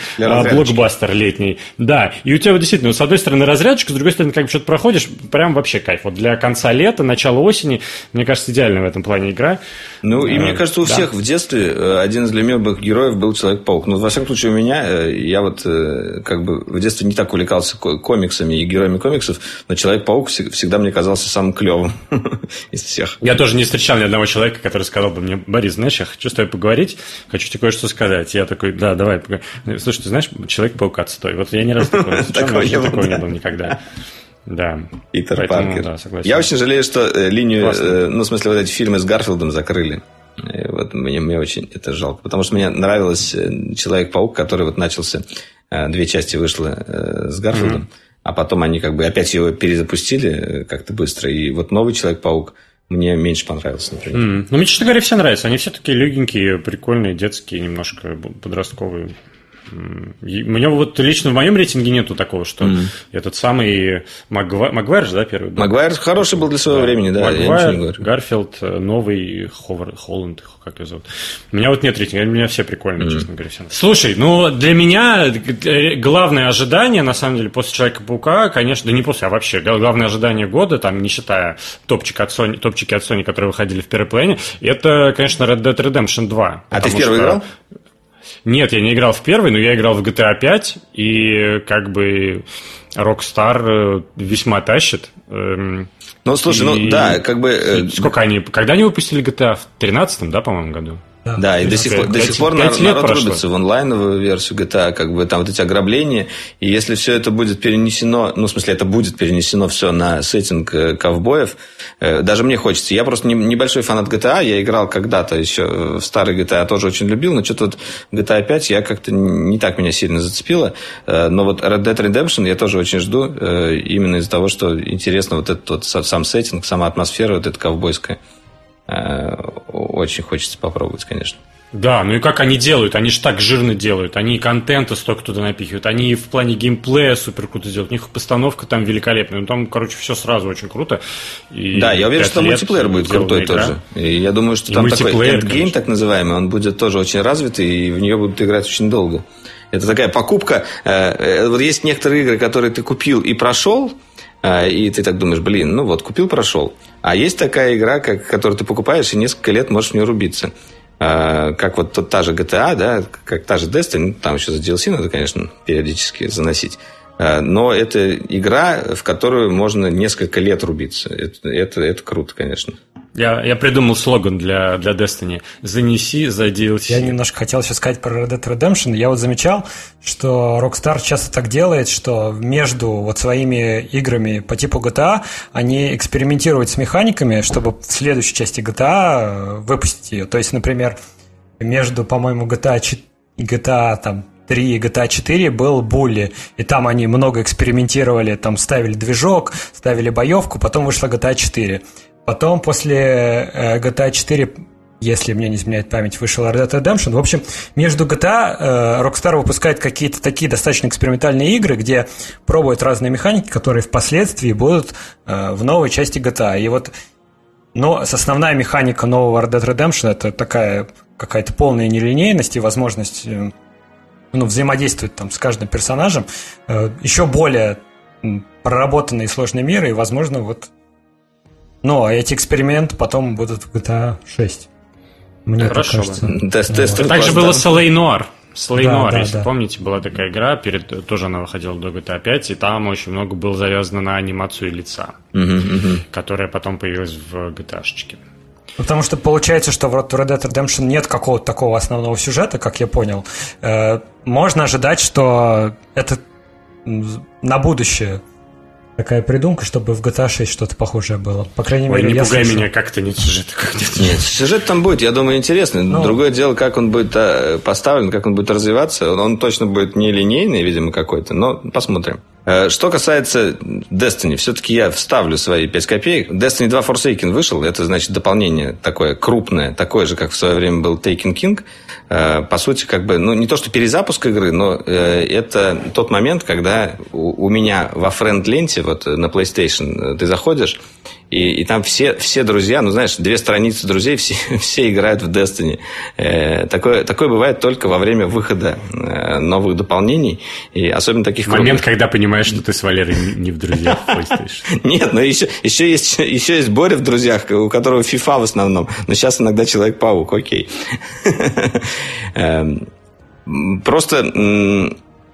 блокбастер летний. Да, и у тебя вот действительно, с одной стороны разрядочка, с другой стороны, как бы что-то проходишь, прям вообще кайф. Вот для конца лета, начала осени, мне кажется, идеальная в этом плане игра. Ну, и мне э, кажется, у да. всех в детстве э, один из любимых героев был Человек-паук. Ну, во всяком случае, у меня, э, я вот как бы в детстве не так увлекался комиксами и героями комиксов, но Человек-паук всегда мне казался самым клевым из всех. Я тоже не встречал ни одного человека, который сказал бы мне, Борис, знаешь, я хочу с тобой поговорить, хочу тебе кое-что сказать. Я такой, да, давай. Слушай, ты знаешь, Человек-паук отстой. Вот я ни разу такого не было никогда. Да. Питер Поэтому, Паркер. Да, согласен. Я очень жалею, что э, линию, э, ну, в смысле, вот эти фильмы с Гарфилдом закрыли. И вот мне, мне очень это жалко. Потому что мне нравилось э, Человек-паук, который вот начался, две части вышло с Гарфилдом, mm-hmm. а потом они как бы опять его перезапустили как-то быстро. И вот новый Человек-паук мне меньше понравился, например. Mm. Ну, мне, честно говоря, все нравятся. Они все такие легенькие, прикольные, детские, немножко подростковые. У меня вот лично в моем рейтинге нету такого, что mm. этот самый Магва... Магуайр же, да, первый был? Магуайр хороший был для своего да. времени, да. Магуайр, Гарфилд, э, новый Ховар, Холланд, как его зовут. У меня вот нет рейтинга, у меня все прикольные, mm. честно говоря. Все. Слушай, ну для меня э, главное ожидание, на самом деле, после Человека-паука, конечно, да не после, а вообще, главное ожидание года, там, не считая топчика от Sony, топчики от Sony, которые выходили в первой плане, это, конечно, Red Dead Redemption 2. А ты в первый играл? Нет, я не играл в первый, но я играл в GTA 5, и как бы Rockstar э, весьма тащит. Эм, ну, слушай, ну и... ну да, как бы... Э, сколько они... Когда они выпустили GTA? В 13 да, по-моему, году? Да, да и до сих, 5, до сих пор 5 народ прошло. трудится в онлайновую версию GTA, как бы там вот эти ограбления, и если все это будет перенесено, ну, в смысле, это будет перенесено все на сеттинг э, ковбоев, э, даже мне хочется. Я просто не, небольшой фанат GTA, я играл когда-то еще в старый GTA, тоже очень любил, но что-то вот GTA 5 я как-то не так меня сильно зацепило, э, но вот Red Dead Redemption я тоже очень жду, именно из-за того, что интересно вот этот вот сам сеттинг, сама атмосфера вот эта ковбойская. Э, очень хочется попробовать, конечно. Да, ну и как они делают? Они же так жирно делают. Они контента столько туда напихивают. Они в плане геймплея супер круто делают. У них постановка там великолепная. Ну там, короче, все сразу очень круто. И да, я уверен, что мультиплеер будет крутой игра. тоже. И я думаю, что и там такой эндгейм, так называемый, он будет тоже очень развитый, и в нее будут играть очень долго. Это такая покупка. Э, э, вот есть некоторые игры, которые ты купил и прошел, и ты так думаешь, блин, ну вот, купил, прошел. А есть такая игра, как, которую ты покупаешь, и несколько лет можешь в нее рубиться. А, как вот та же GTA, да, как та же Destiny, ну, там еще за DLC надо, конечно, периодически заносить. А, но это игра, в которую можно несколько лет рубиться. Это, это, это круто, конечно. Я, я придумал слоган для, для Destiny. Занеси за DLC. Я немножко хотел сейчас сказать про Red Dead Redemption. Я вот замечал, что Rockstar часто так делает, что между вот своими играми по типу GTA они экспериментируют с механиками, чтобы в следующей части GTA э, выпустить ее. То есть, например, между, по-моему, GTA, GTA там, 3 и GTA 4 был Булли, и там они много экспериментировали, там ставили движок, ставили боевку, потом вышла GTA 4. Потом после э, GTA 4 если мне не изменяет память, вышел Red Dead Redemption. В общем, между GTA э, Rockstar выпускает какие-то такие достаточно экспериментальные игры, где пробуют разные механики, которые впоследствии будут э, в новой части GTA. И вот но основная механика нового Red Dead Redemption это такая какая-то полная нелинейность и возможность ну, взаимодействовать там с каждым персонажем. Еще более проработанный и сложный мир, и, возможно, вот но ну, эти эксперименты потом будут в GTA 6. Мне Хорошо. кажется. Тест, тест, вот. Так же было с LA Noir. С LA да, да, если да. помните, была такая игра, перед, тоже она выходила до GTA 5, и там очень много было завязано на анимацию лица, угу, угу. которая потом появилась в GTA. -шечке. Потому что получается, что в Red Dead Redemption нет какого-то такого основного сюжета, как я понял. Э, можно ожидать, что это на будущее такая придумка, чтобы в GTA 6 что-то похожее было. По крайней Ой, мере, не я пугай слышал. меня, как-то нет сюжета. Как нет Нет, сюжет там будет, я думаю, интересный. Ну. Другое дело, как он будет э, поставлен, как он будет развиваться. Он, он точно будет не линейный, видимо, какой-то, но посмотрим. Э, Что касается Destiny, все-таки я вставлю свои 5 копеек. Destiny 2 Forsaken вышел, это значит дополнение такое крупное, такое же, как в свое время был Taken King. Э, По сути, как бы, ну, не то, что перезапуск игры, но это тот момент, когда у у меня во френд-ленте, вот на PlayStation, э, ты заходишь, и, и там все, все друзья, ну, знаешь, две страницы друзей, все, все играют в Destiny. Э, такое, такое бывает только во время выхода э, новых дополнений, и особенно таких Момент, крупных. когда понимаешь, что ты с Валерой не в друзьях в PlayStation. Нет, но еще, еще, есть, еще есть Боря в друзьях, у которого FIFA в основном. Но сейчас иногда Человек-паук, окей. Эм, Просто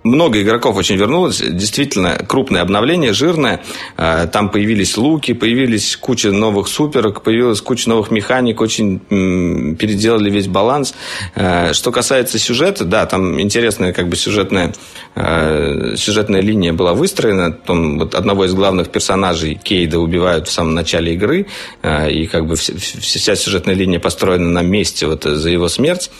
много игроков очень вернулось. Действительно, крупное обновление, жирное. Э, Там появились луки, появились куча новых суперок, появилась куча новых механик, очень переделали весь баланс. Э, Что касается сюжета, да, там интересная как бы сюжетная, э, сюжетная линия была выстроена. Там вот одного из главных персонажей Кейда убивают в самом начале игры, и как бы вся сюжетная линия построена на месте вот за его смерть.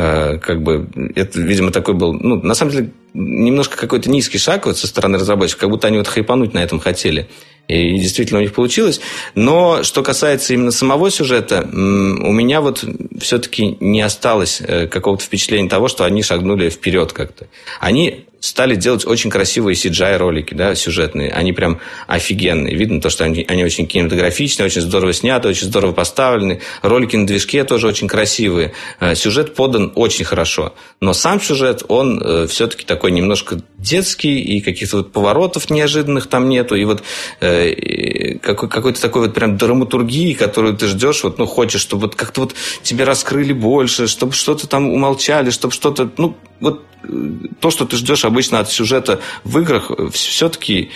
Э, Как бы это, видимо, такой был, ну, на самом деле, немножко какой-то низкий шаг вот со стороны разработчиков, как будто они вот хайпануть на этом хотели. И действительно у них получилось. Но что касается именно самого сюжета, у меня вот все-таки не осталось э, какого-то впечатления того, что они шагнули вперед как-то. Они стали делать очень красивые CGI-ролики, да, сюжетные. Они прям офигенные. Видно то, что они, они очень кинематографичные, очень здорово сняты, очень здорово поставлены. Ролики на движке тоже очень красивые. Э, Сюжет подан очень хорошо. Но сам сюжет, он все-таки такой немножко детский, и каких-то вот поворотов неожиданных там нету. И вот э, какой- какой-то такой вот прям драматургии, которую ты ждешь, вот, ну, хочешь, чтобы вот как-то вот тебе раскрыли больше, чтобы что-то там умолчали, чтобы что-то, ну, вот э, то, что ты ждешь обычно от сюжета в играх, все-таки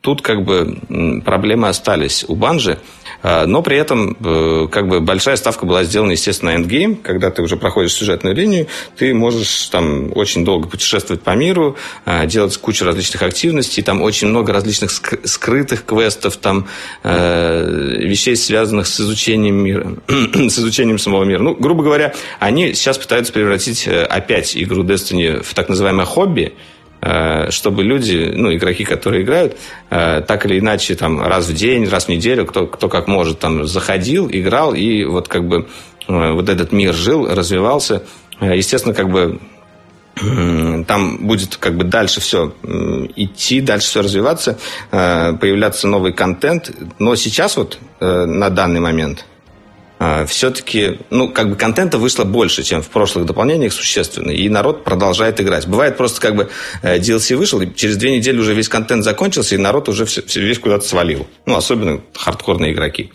тут как бы проблемы остались у Банжи. Э, Но при этом э, как бы большая ставка была сделана, естественно, на эндгейм, когда ты уже проходишь сюжетную линию, ты можешь там очень долго путешествовать по миру, э, делать кучу различных активностей, там очень много различных ск- скрытых квестов, там э, вещей, связанных с изучением мира, с изучением самого мира. Ну, грубо говоря, они сейчас пытаются превратить э, опять игру Destiny в так называемое хобби, чтобы люди, ну, игроки, которые играют, э, так или иначе, там, раз в день, раз в неделю, кто, кто как может, там, заходил, играл, и вот как бы э, вот этот мир жил, развивался. Э, Естественно, как бы там будет как бы дальше все идти, дальше все развиваться, э, появляться новый контент. Но сейчас вот э, на данный момент все-таки, ну, как бы контента вышло больше, чем в прошлых дополнениях существенно, и народ продолжает играть. Бывает просто как бы э, DLC вышел, и через две недели уже весь контент закончился, и народ уже все, весь куда-то свалил. Ну, особенно хардкорные игроки.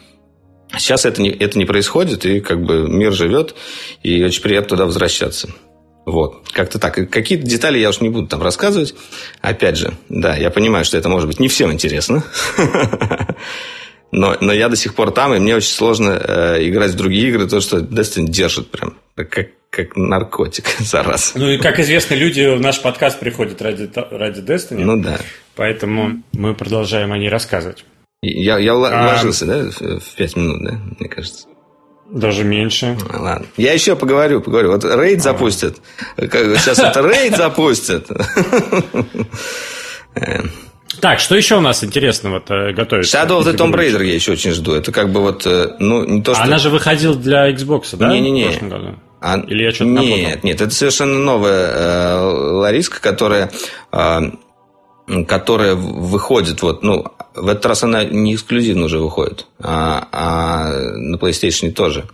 Сейчас это не, это не происходит, и как бы мир живет, и очень приятно туда возвращаться. Вот, как-то так. Какие-то детали я уж не буду там рассказывать. Опять же, да, я понимаю, что это может быть не всем интересно. Но, но я до сих пор там, и мне очень сложно э, играть в другие игры, то, что Destiny держит прям как, как наркотик за раз. Ну и, как известно, люди в наш подкаст приходят ради, ради Destiny, Ну да. поэтому мы продолжаем о ней рассказывать. Я, я А. ложился, да, в в пять минут, да, мне кажется. Даже меньше. А, Ладно. Я еще поговорю, поговорю. Вот рейд запустят. Как- Сейчас это рейд запустят. Так, что еще у нас интересного-то готовится? Shadow of the Tomb? Raider я еще очень жду. Это как бы вот, э, ну, не то, что... Она же выходила для Xbox, да? Не-не-не. В прошлом году? А- Или я что-то Нет, напутал? нет, это совершенно новая э, Лариска, которая, э, которая выходит, вот, ну, в этот раз она не эксклюзивно уже выходит, а, а на PlayStation тоже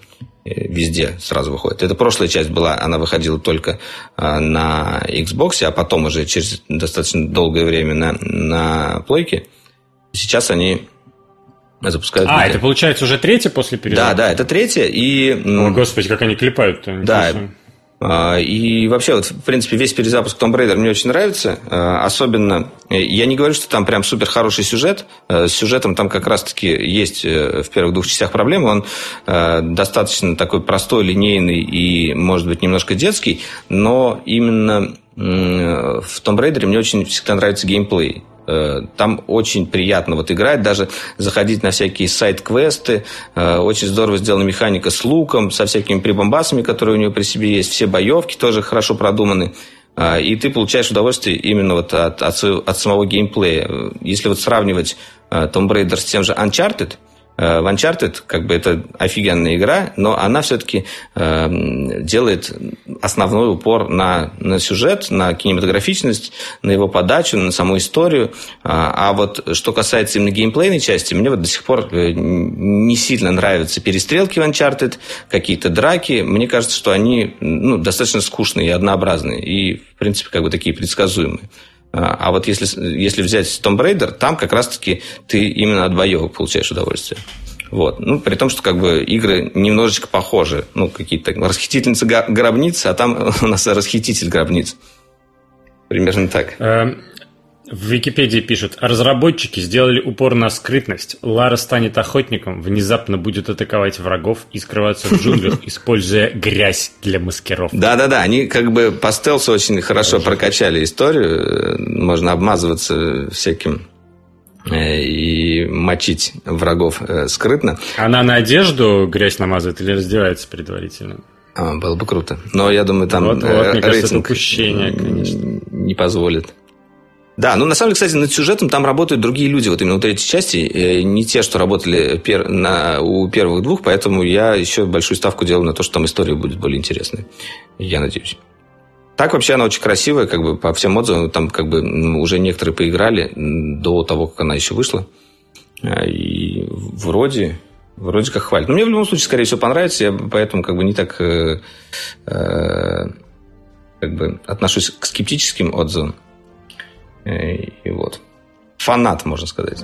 везде сразу выходит. Это прошлая часть была, она выходила только э, на Xbox, а потом уже через достаточно долгое время на, на плойке. Сейчас они запускают... А, везде. это получается уже третья после перезапуска? Да, да, это третья, и... О, господи, как они клепают-то. Да, Интересно. А, и вообще, вот, в принципе, весь перезапуск Tomb Raider мне очень нравится. А, особенно, я не говорю, что там прям супер хороший сюжет. А, с сюжетом там как раз-таки есть э, в первых двух частях проблемы. Он достаточно такой простой, линейный и, может быть, немножко детский. Но именно в Tomb Raider мне очень всегда нравится геймплей. Э, там очень приятно вот играть, даже заходить на всякие сайт-квесты. Э, очень здорово сделана механика с луком, со всякими прибамбасами, которые у него при себе есть. Все боевки тоже хорошо продуманы. Э, и ты получаешь удовольствие именно вот от, от, от самого геймплея. Если вот сравнивать Tomb Raider с тем же Uncharted – в Uncharted, как бы это офигенная игра, но она все-таки э, делает основной упор на, на сюжет, на кинематографичность, на его подачу, на саму историю. А, а вот что касается именно геймплейной части, мне вот до сих пор э, не сильно нравятся перестрелки в Uncharted, какие-то драки. Мне кажется, что они ну, достаточно скучные и однообразные. И, в принципе, как бы такие предсказуемые. А, а вот если, если взять Tomb Raider, там как раз-таки ты именно от боевок получаешь удовольствие. Вот. Ну, при том, что как бы игры немножечко похожи. Ну, какие-то расхитительницы гробницы, а там у нас расхититель гробниц. Примерно так. В Википедии пишут, разработчики сделали упор на скрытность. Лара станет охотником, внезапно будет атаковать врагов и скрываться в джунглях, используя грязь для маскировки. Да-да-да, они как бы по стелсу очень хорошо прокачали историю. Можно обмазываться всяким э, и мочить врагов э, скрытно. Она на одежду грязь намазывает или раздевается предварительно? А, было бы круто. Но я думаю, там вот, вот, э, мне рейтинг кажется, упущение, конечно. не позволит. Да, ну на самом деле, кстати, над сюжетом там работают другие люди, вот именно у третьей части, э, не те, что работали пер... на... у первых двух, поэтому я еще большую ставку делаю на то, что там история будет более интересной. Я надеюсь. Так вообще она очень красивая, как бы по всем отзывам, там как бы уже некоторые поиграли до того, как она еще вышла. А, и вроде, вроде как хвалит. Но мне в любом случае, скорее всего, понравится, я поэтому как бы не так э, э, как бы отношусь к скептическим отзывам. Э, и вот. Фанат, можно сказать.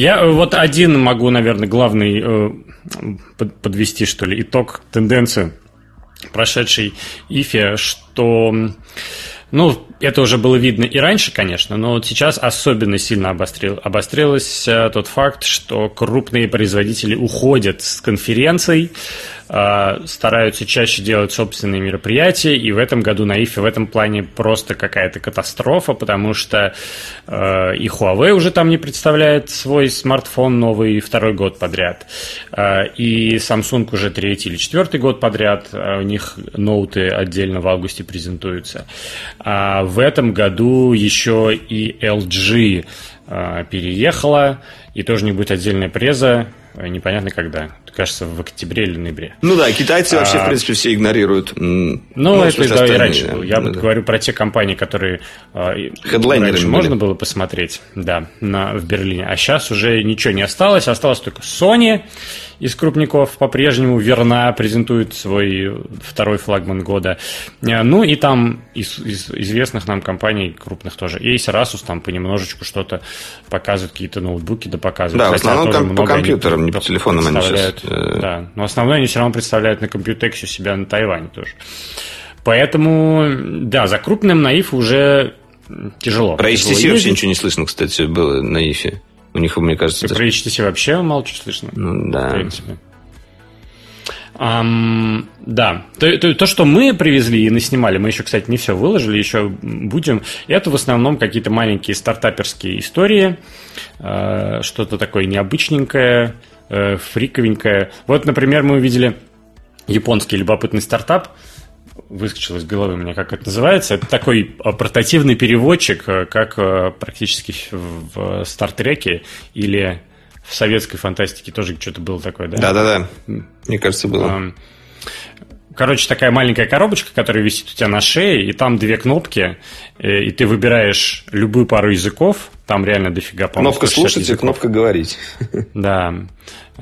Я э, вот один могу, наверное, главный э, подвести, что ли, итог, тенденцию прошедшей ИФе, что ну, это уже было видно и раньше, конечно, но вот сейчас особенно сильно обострил, обострился тот факт, что крупные производители уходят с конференций, стараются чаще делать собственные мероприятия, и в этом году на IFE в этом плане просто какая-то катастрофа, потому что э, и Huawei уже там не представляет свой смартфон новый второй год подряд, э, и Samsung уже третий или четвертый год подряд, э, у них ноуты отдельно в августе презентуются. А в этом году еще и LG переехала, и тоже не будет отдельная преза, непонятно когда кажется, в октябре или ноябре. Ну да, китайцы вообще, а, в принципе, все игнорируют. Ну, ну это да, и раньше было. Я да, говорю про те компании, которые а, раньше можно было посмотреть, да, на, в Берлине. А сейчас уже ничего не осталось. Осталось только Sony из крупников по-прежнему верна, презентует свой второй флагман года. Э, ну и там из, из известных нам компаний крупных тоже. Acer, Asus там понемножечку что-то показывают, какие-то ноутбуки да показывают. Да, в основном там по компьютерам, не по телефонам они сейчас Э, да, но основное они все равно представляют на компьютексе себя на Тайване тоже. Поэтому, да, за крупным наив уже тяжело. Про HTC тяжело вообще ничего не слышно, кстати, было на ИФе. У них, мне кажется... Про HTC вообще мало что слышно. Ну, да. В принципе. Um, да, то, то, то, что мы привезли и наснимали, мы еще, кстати, не все выложили, еще будем. Это в основном какие-то маленькие стартаперские истории, uh, что-то такое необычненькое, э, фриковенькая. Вот, например, мы увидели японский любопытный стартап, выскочил из головы у меня, как это называется. Это такой э, портативный переводчик, э, как э, практически в Стартреке или в советской фантастике тоже что-то было такое, да? Да-да-да, мне кажется, было. Короче, такая маленькая коробочка, которая висит у тебя на шее, и там две кнопки, и ты выбираешь любую пару языков, там реально дофига, Кнопка слушать и кнопка говорить. Да.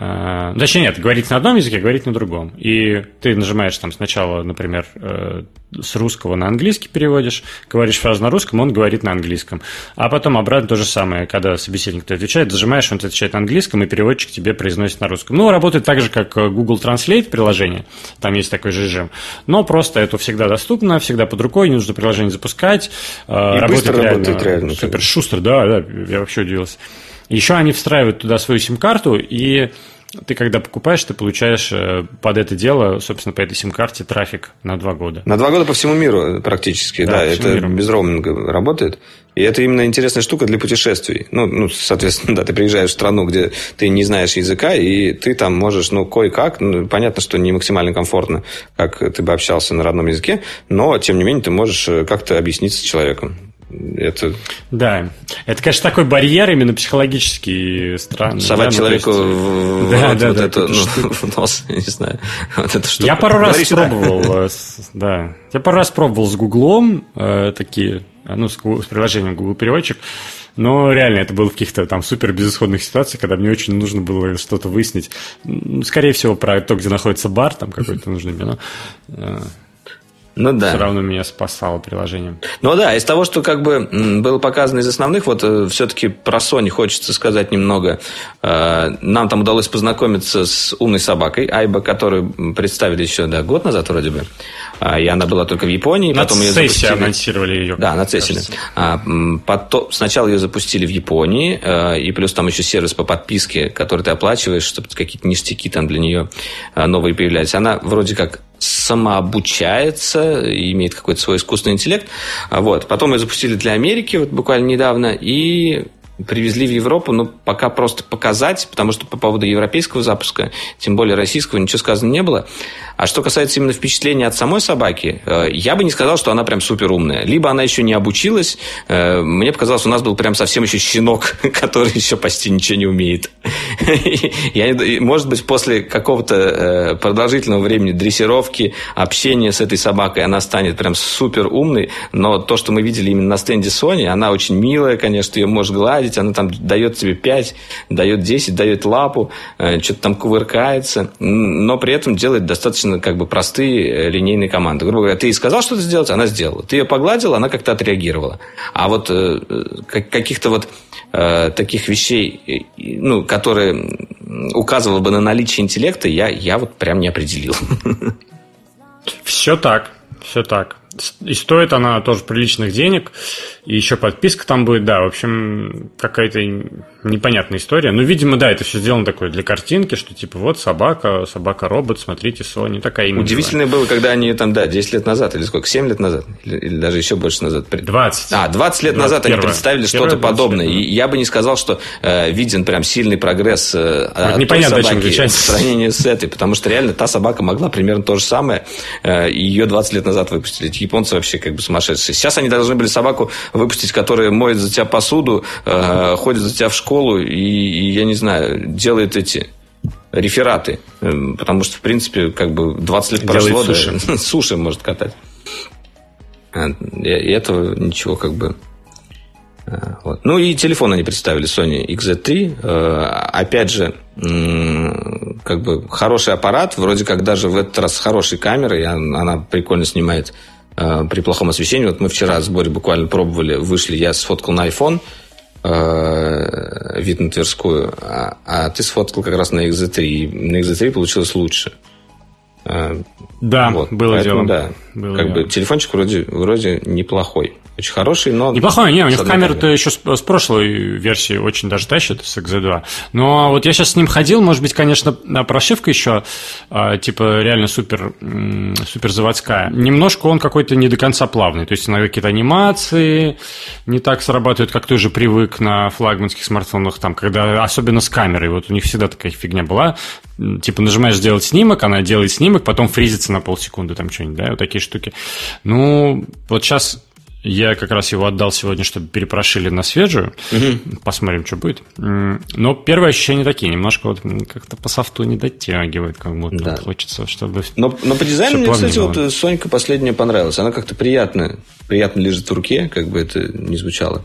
А, точнее, нет, говорить на одном языке, говорить на другом. И ты нажимаешь там сначала, например, э, с русского на английский переводишь, говоришь фразу на русском, он говорит на английском. А потом обратно то же самое, когда собеседник ты отвечает, зажимаешь, он отвечает на английском, и переводчик тебе произносит на русском. Ну, работает так же, как Google Translate приложение, там есть такой же режим. Но просто это всегда доступно, всегда под рукой, не нужно приложение запускать. И работает, реально, работает реально. Супер шустро, да, да, я вообще удивился. Еще они встраивают туда свою сим-карту, и ты когда покупаешь, ты получаешь э, под это дело, собственно, по этой сим-карте трафик на два года. На два года по всему миру практически, да. да это миру. без роуминга работает. И это именно интересная штука для путешествий. Ну, ну, соответственно, да, ты приезжаешь в страну, где ты не знаешь языка, и ты там можешь, ну, кое-как, ну, понятно, что не максимально комфортно, как ты бы общался на родном языке, но, тем не менее, ты можешь э, как-то объясниться с человеком. Это... Да, это, конечно, такой барьер именно психологический странный. Совать да? человеку ну, есть... в, да, рот да, вот да, это, ну, в нос, не знаю. Вот это штука. Я пару раз Говоришь, пробовал, э, да. Я пару раз пробовал с Гуглом э, такие, ну, с, с приложением Google Переводчик, но реально это было в каких-то там супер безысходных ситуациях, когда мне очень нужно было что-то выяснить. Скорее всего, про то, где находится бар, там какой-то нужный. Но, ну да. Все равно меня спасало приложение. Ну да, из того, что как бы было показано из основных, вот э, все-таки про Sony хочется сказать немного. Э, нам там удалось познакомиться с умной собакой Айба, которую представили еще да, год назад вроде бы. А, и она была только в Японии. На потом ее запустили... анонсировали ее. Да, на CES. А, потом, сначала ее запустили в Японии, э, и плюс там еще сервис по подписке, который ты оплачиваешь, чтобы какие-то ништяки там для нее новые появлялись. Она вроде как самообучается, имеет какой-то свой искусственный интеллект. Вот. Потом ее запустили для Америки вот буквально недавно, и привезли в Европу, ну, пока просто показать, потому что по поводу европейского запуска, тем более российского, ничего сказано не было. А что касается именно впечатления от самой собаки, э, я бы не сказал, что она прям супер умная. Либо она еще не обучилась. Э, мне показалось, у нас был прям совсем еще щенок, который еще почти ничего не умеет. Я, может быть, после какого-то э, продолжительного времени дрессировки, общения с этой собакой, она станет прям супер умной. Но то, что мы видели именно на стенде Sony, она очень милая, конечно, ее можешь гладить, она там дает тебе 5, дает 10, дает лапу, что-то там кувыркается, но при этом делает достаточно как бы простые э, линейные команды. Грубо говоря, ты ей сказал что-то сделать, она сделала. Ты ее погладил, она как-то отреагировала. А вот э, э каких-то вот э, таких вещей, э, ну, которые указывало бы на наличие интеллекта, я, я вот прям не определил. Все так, все так. И стоит она тоже приличных денег. И еще подписка там будет, да, в общем, какая-то непонятная история. Ну, видимо, да, это все сделано такое для картинки, что типа вот собака, собака-робот, смотрите, Sony, такая именно. Удивительно было, когда они там, да, 10 лет назад, или сколько, 7 лет назад, или, или даже еще больше назад. 20. А, 20 лет 20, назад они представили что-то подобное. Лет, и я бы не сказал, что э, виден прям сильный прогресс э, вот от непонятно, той собаки в сравнении с этой, потому что реально та собака могла примерно то же самое, э, ее 20 лет назад выпустили. Японцы вообще как бы сумасшедшие. Сейчас они должны были собаку выпустить, которая моет за тебя посуду, э, ходит за тебя в школу и, и, я не знаю, делает эти рефераты. Эм, потому что, в принципе, как бы 20 лет Делает прошло, суши. Да, суши может катать. А, и этого ничего как бы... Э, вот. Ну и телефон они представили Sony XZ3. Э, опять же, как бы хороший аппарат, вроде как даже в этот раз с хорошей камерой, она прикольно снимает при плохом освещении. Вот мы вчера с Борей буквально пробовали, вышли, я сфоткал на iPhone э, вид на Тверскую, а, а ты сфоткал как раз на XZ3. И на XZ3 получилось лучше. Э, да, вот. было Поэтому, дело. Да, было как дело. бы телефончик вроде, вроде неплохой. Очень хороший, но... Неплохой, не, у них камера-то еще с, с прошлой версии очень даже тащит, с XZ2. Но вот я сейчас с ним ходил, может быть, конечно, прошивка еще, а, типа, реально супер, супер заводская. Немножко он какой-то не до конца плавный, то есть иногда какие-то анимации не так срабатывают, как ты уже привык на флагманских смартфонах, там, когда, особенно с камерой, вот у них всегда такая фигня была, типа нажимаешь сделать снимок, она делает снимок, потом фризится на полсекунды, там что-нибудь, да, вот такие штуки. Ну, вот сейчас я как раз его отдал сегодня, чтобы перепрошили на свежую. Угу. Посмотрим, что будет. Но первые ощущения такие. Немножко вот как-то по софту не дотягивает, как будто да. хочется, чтобы... Но, но по дизайну мне, кстати, вот Сонька последняя понравилась. Она как-то приятно, приятно лежит в руке, как бы это ни звучало.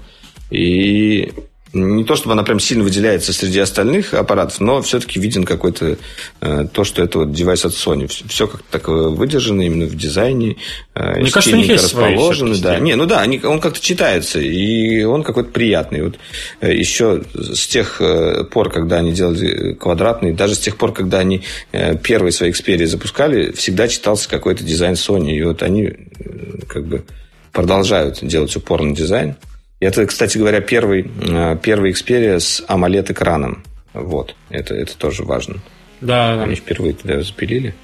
И не то чтобы она прям сильно выделяется среди остальных аппаратов, но все-таки виден какой-то э, то, что это вот девайс от Sony. Все как-то так выдержано именно в дизайне. Э, Мне кажется, у них есть расположены, да. Не, ну да, они, он как-то читается, и он какой-то приятный. Вот э, еще с тех э, пор, когда они делали квадратный, даже с тех пор, когда они первые свои Xperia запускали, всегда читался какой-то дизайн Sony. И вот они как бы продолжают делать упор на дизайн. Это, кстати говоря, первый, э, первый Xperia с AMOLED-экраном. Вот. Это, это тоже важно. Да, Они впервые тогда запилили.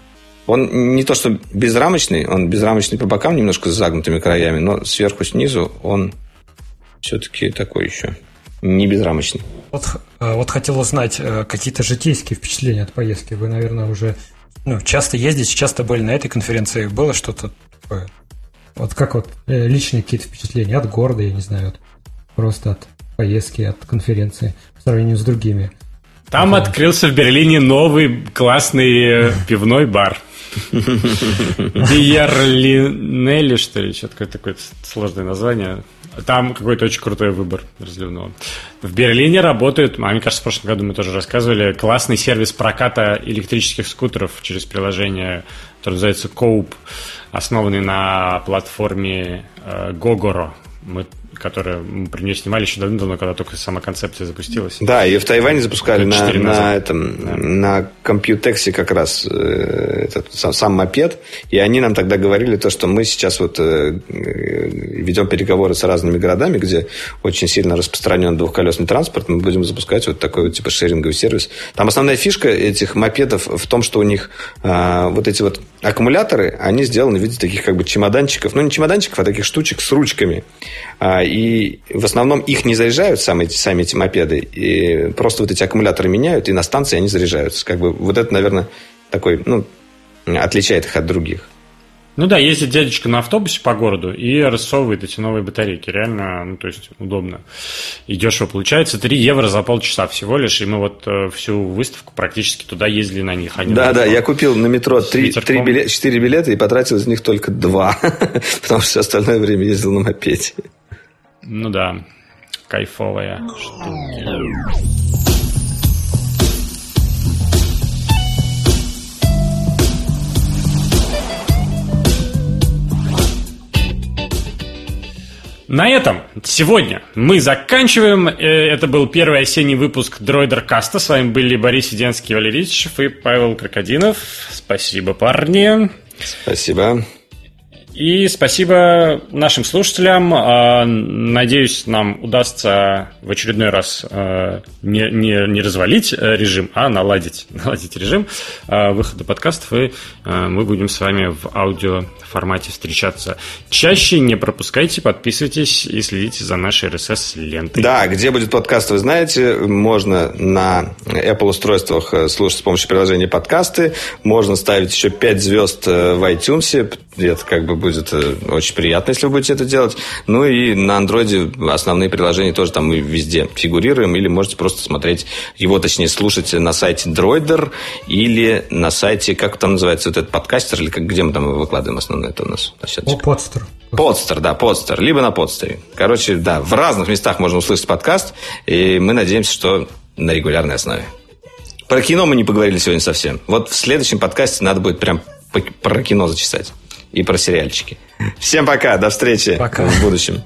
Он не то, что безрамочный, он безрамочный по бокам немножко с загнутыми краями, но сверху снизу он все-таки такой еще не безрамочный. Вот, э, вот хотел узнать э, какие-то житейские впечатления от поездки. Вы, наверное, уже ну, часто ездите, часто были на этой конференции. Было что-то такое? Вот как вот личные какие-то впечатления от города, я не знаю, от просто от поездки, от конференции по сравнению с другими. Там ага. открылся в Берлине новый классный э, пивной бар. Бьерлинелли, что ли, что-то такое сложное название. Там какой-то очень крутой выбор разливного. В Берлине работает, а мне кажется, в прошлом году мы тоже рассказывали, классный сервис проката электрических скутеров через приложение, которое называется Coop, основанный на платформе э, Gogoro. Мы которое мы про нее снимали еще давно, когда только сама концепция запустилась. Да, ее в Тайване запускали на, на, этом, да. на компьютексе как раз э, этот сам, сам мопед, и они нам тогда говорили то, что мы сейчас вот э, ведем переговоры с разными городами, где очень сильно распространен двухколесный транспорт, мы будем запускать вот такой вот типа шеринговый сервис. Там основная фишка этих мопедов в том, что у них э, вот эти вот аккумуляторы, они сделаны в виде таких как бы чемоданчиков, ну не чемоданчиков, а таких штучек с ручками. А, и в основном их не заряжают сами эти, сами эти мопеды, и просто вот эти аккумуляторы меняют, и на станции они заряжаются. Как бы вот это, наверное, такой, ну, отличает их от других. Ну да, ездит дядечка на автобусе по городу и рассовывает эти новые батарейки. Реально, ну то есть удобно. И дешево получается. 3 евро за полчаса всего лишь. И мы вот э, всю выставку практически туда ездили на них. Они да, да, я купил на метро 3, 3 билет, 4 билета и потратил из них только 2. Потому что все остальное время ездил на мопеде. Ну да, кайфовая штука. На этом сегодня мы заканчиваем. Э, это был первый осенний выпуск Дроидер Каста. С вами были Борис Сиденский, Валерий Ильичев и Павел Крокодинов. Спасибо, парни. Спасибо. И спасибо нашим слушателям. А, надеюсь, нам удастся в очередной раз а, не, не, не развалить э, режим, а наладить, наладить режим а, выхода подкастов. И мы будем с вами в аудио формате встречаться чаще. Не пропускайте, подписывайтесь и следите за нашей RSS-лентой. Да, где будет подкаст, вы знаете. Можно на Apple-устройствах э, слушать с помощью приложения подкасты. Можно ставить еще 5 звезд э, в iTunes. Это как бы будет э, очень приятно, если вы будете это делать. Ну и на андроиде основные приложения тоже там мы везде фигурируем, или можете просто смотреть его, точнее, слушать на сайте Droider или на сайте, как там называется, вот этот подкастер, или как, где мы там его выкладываем основное это у нас? О, подстер. Подстер, да, подстер, либо на подстере. Короче, да, в разных местах можно услышать подкаст, и мы надеемся, что на регулярной основе. Про кино мы не поговорили сегодня совсем. Вот в следующем подкасте надо будет прям про кино зачесать и про сериальчики. Всем пока, до встречи пока. в будущем.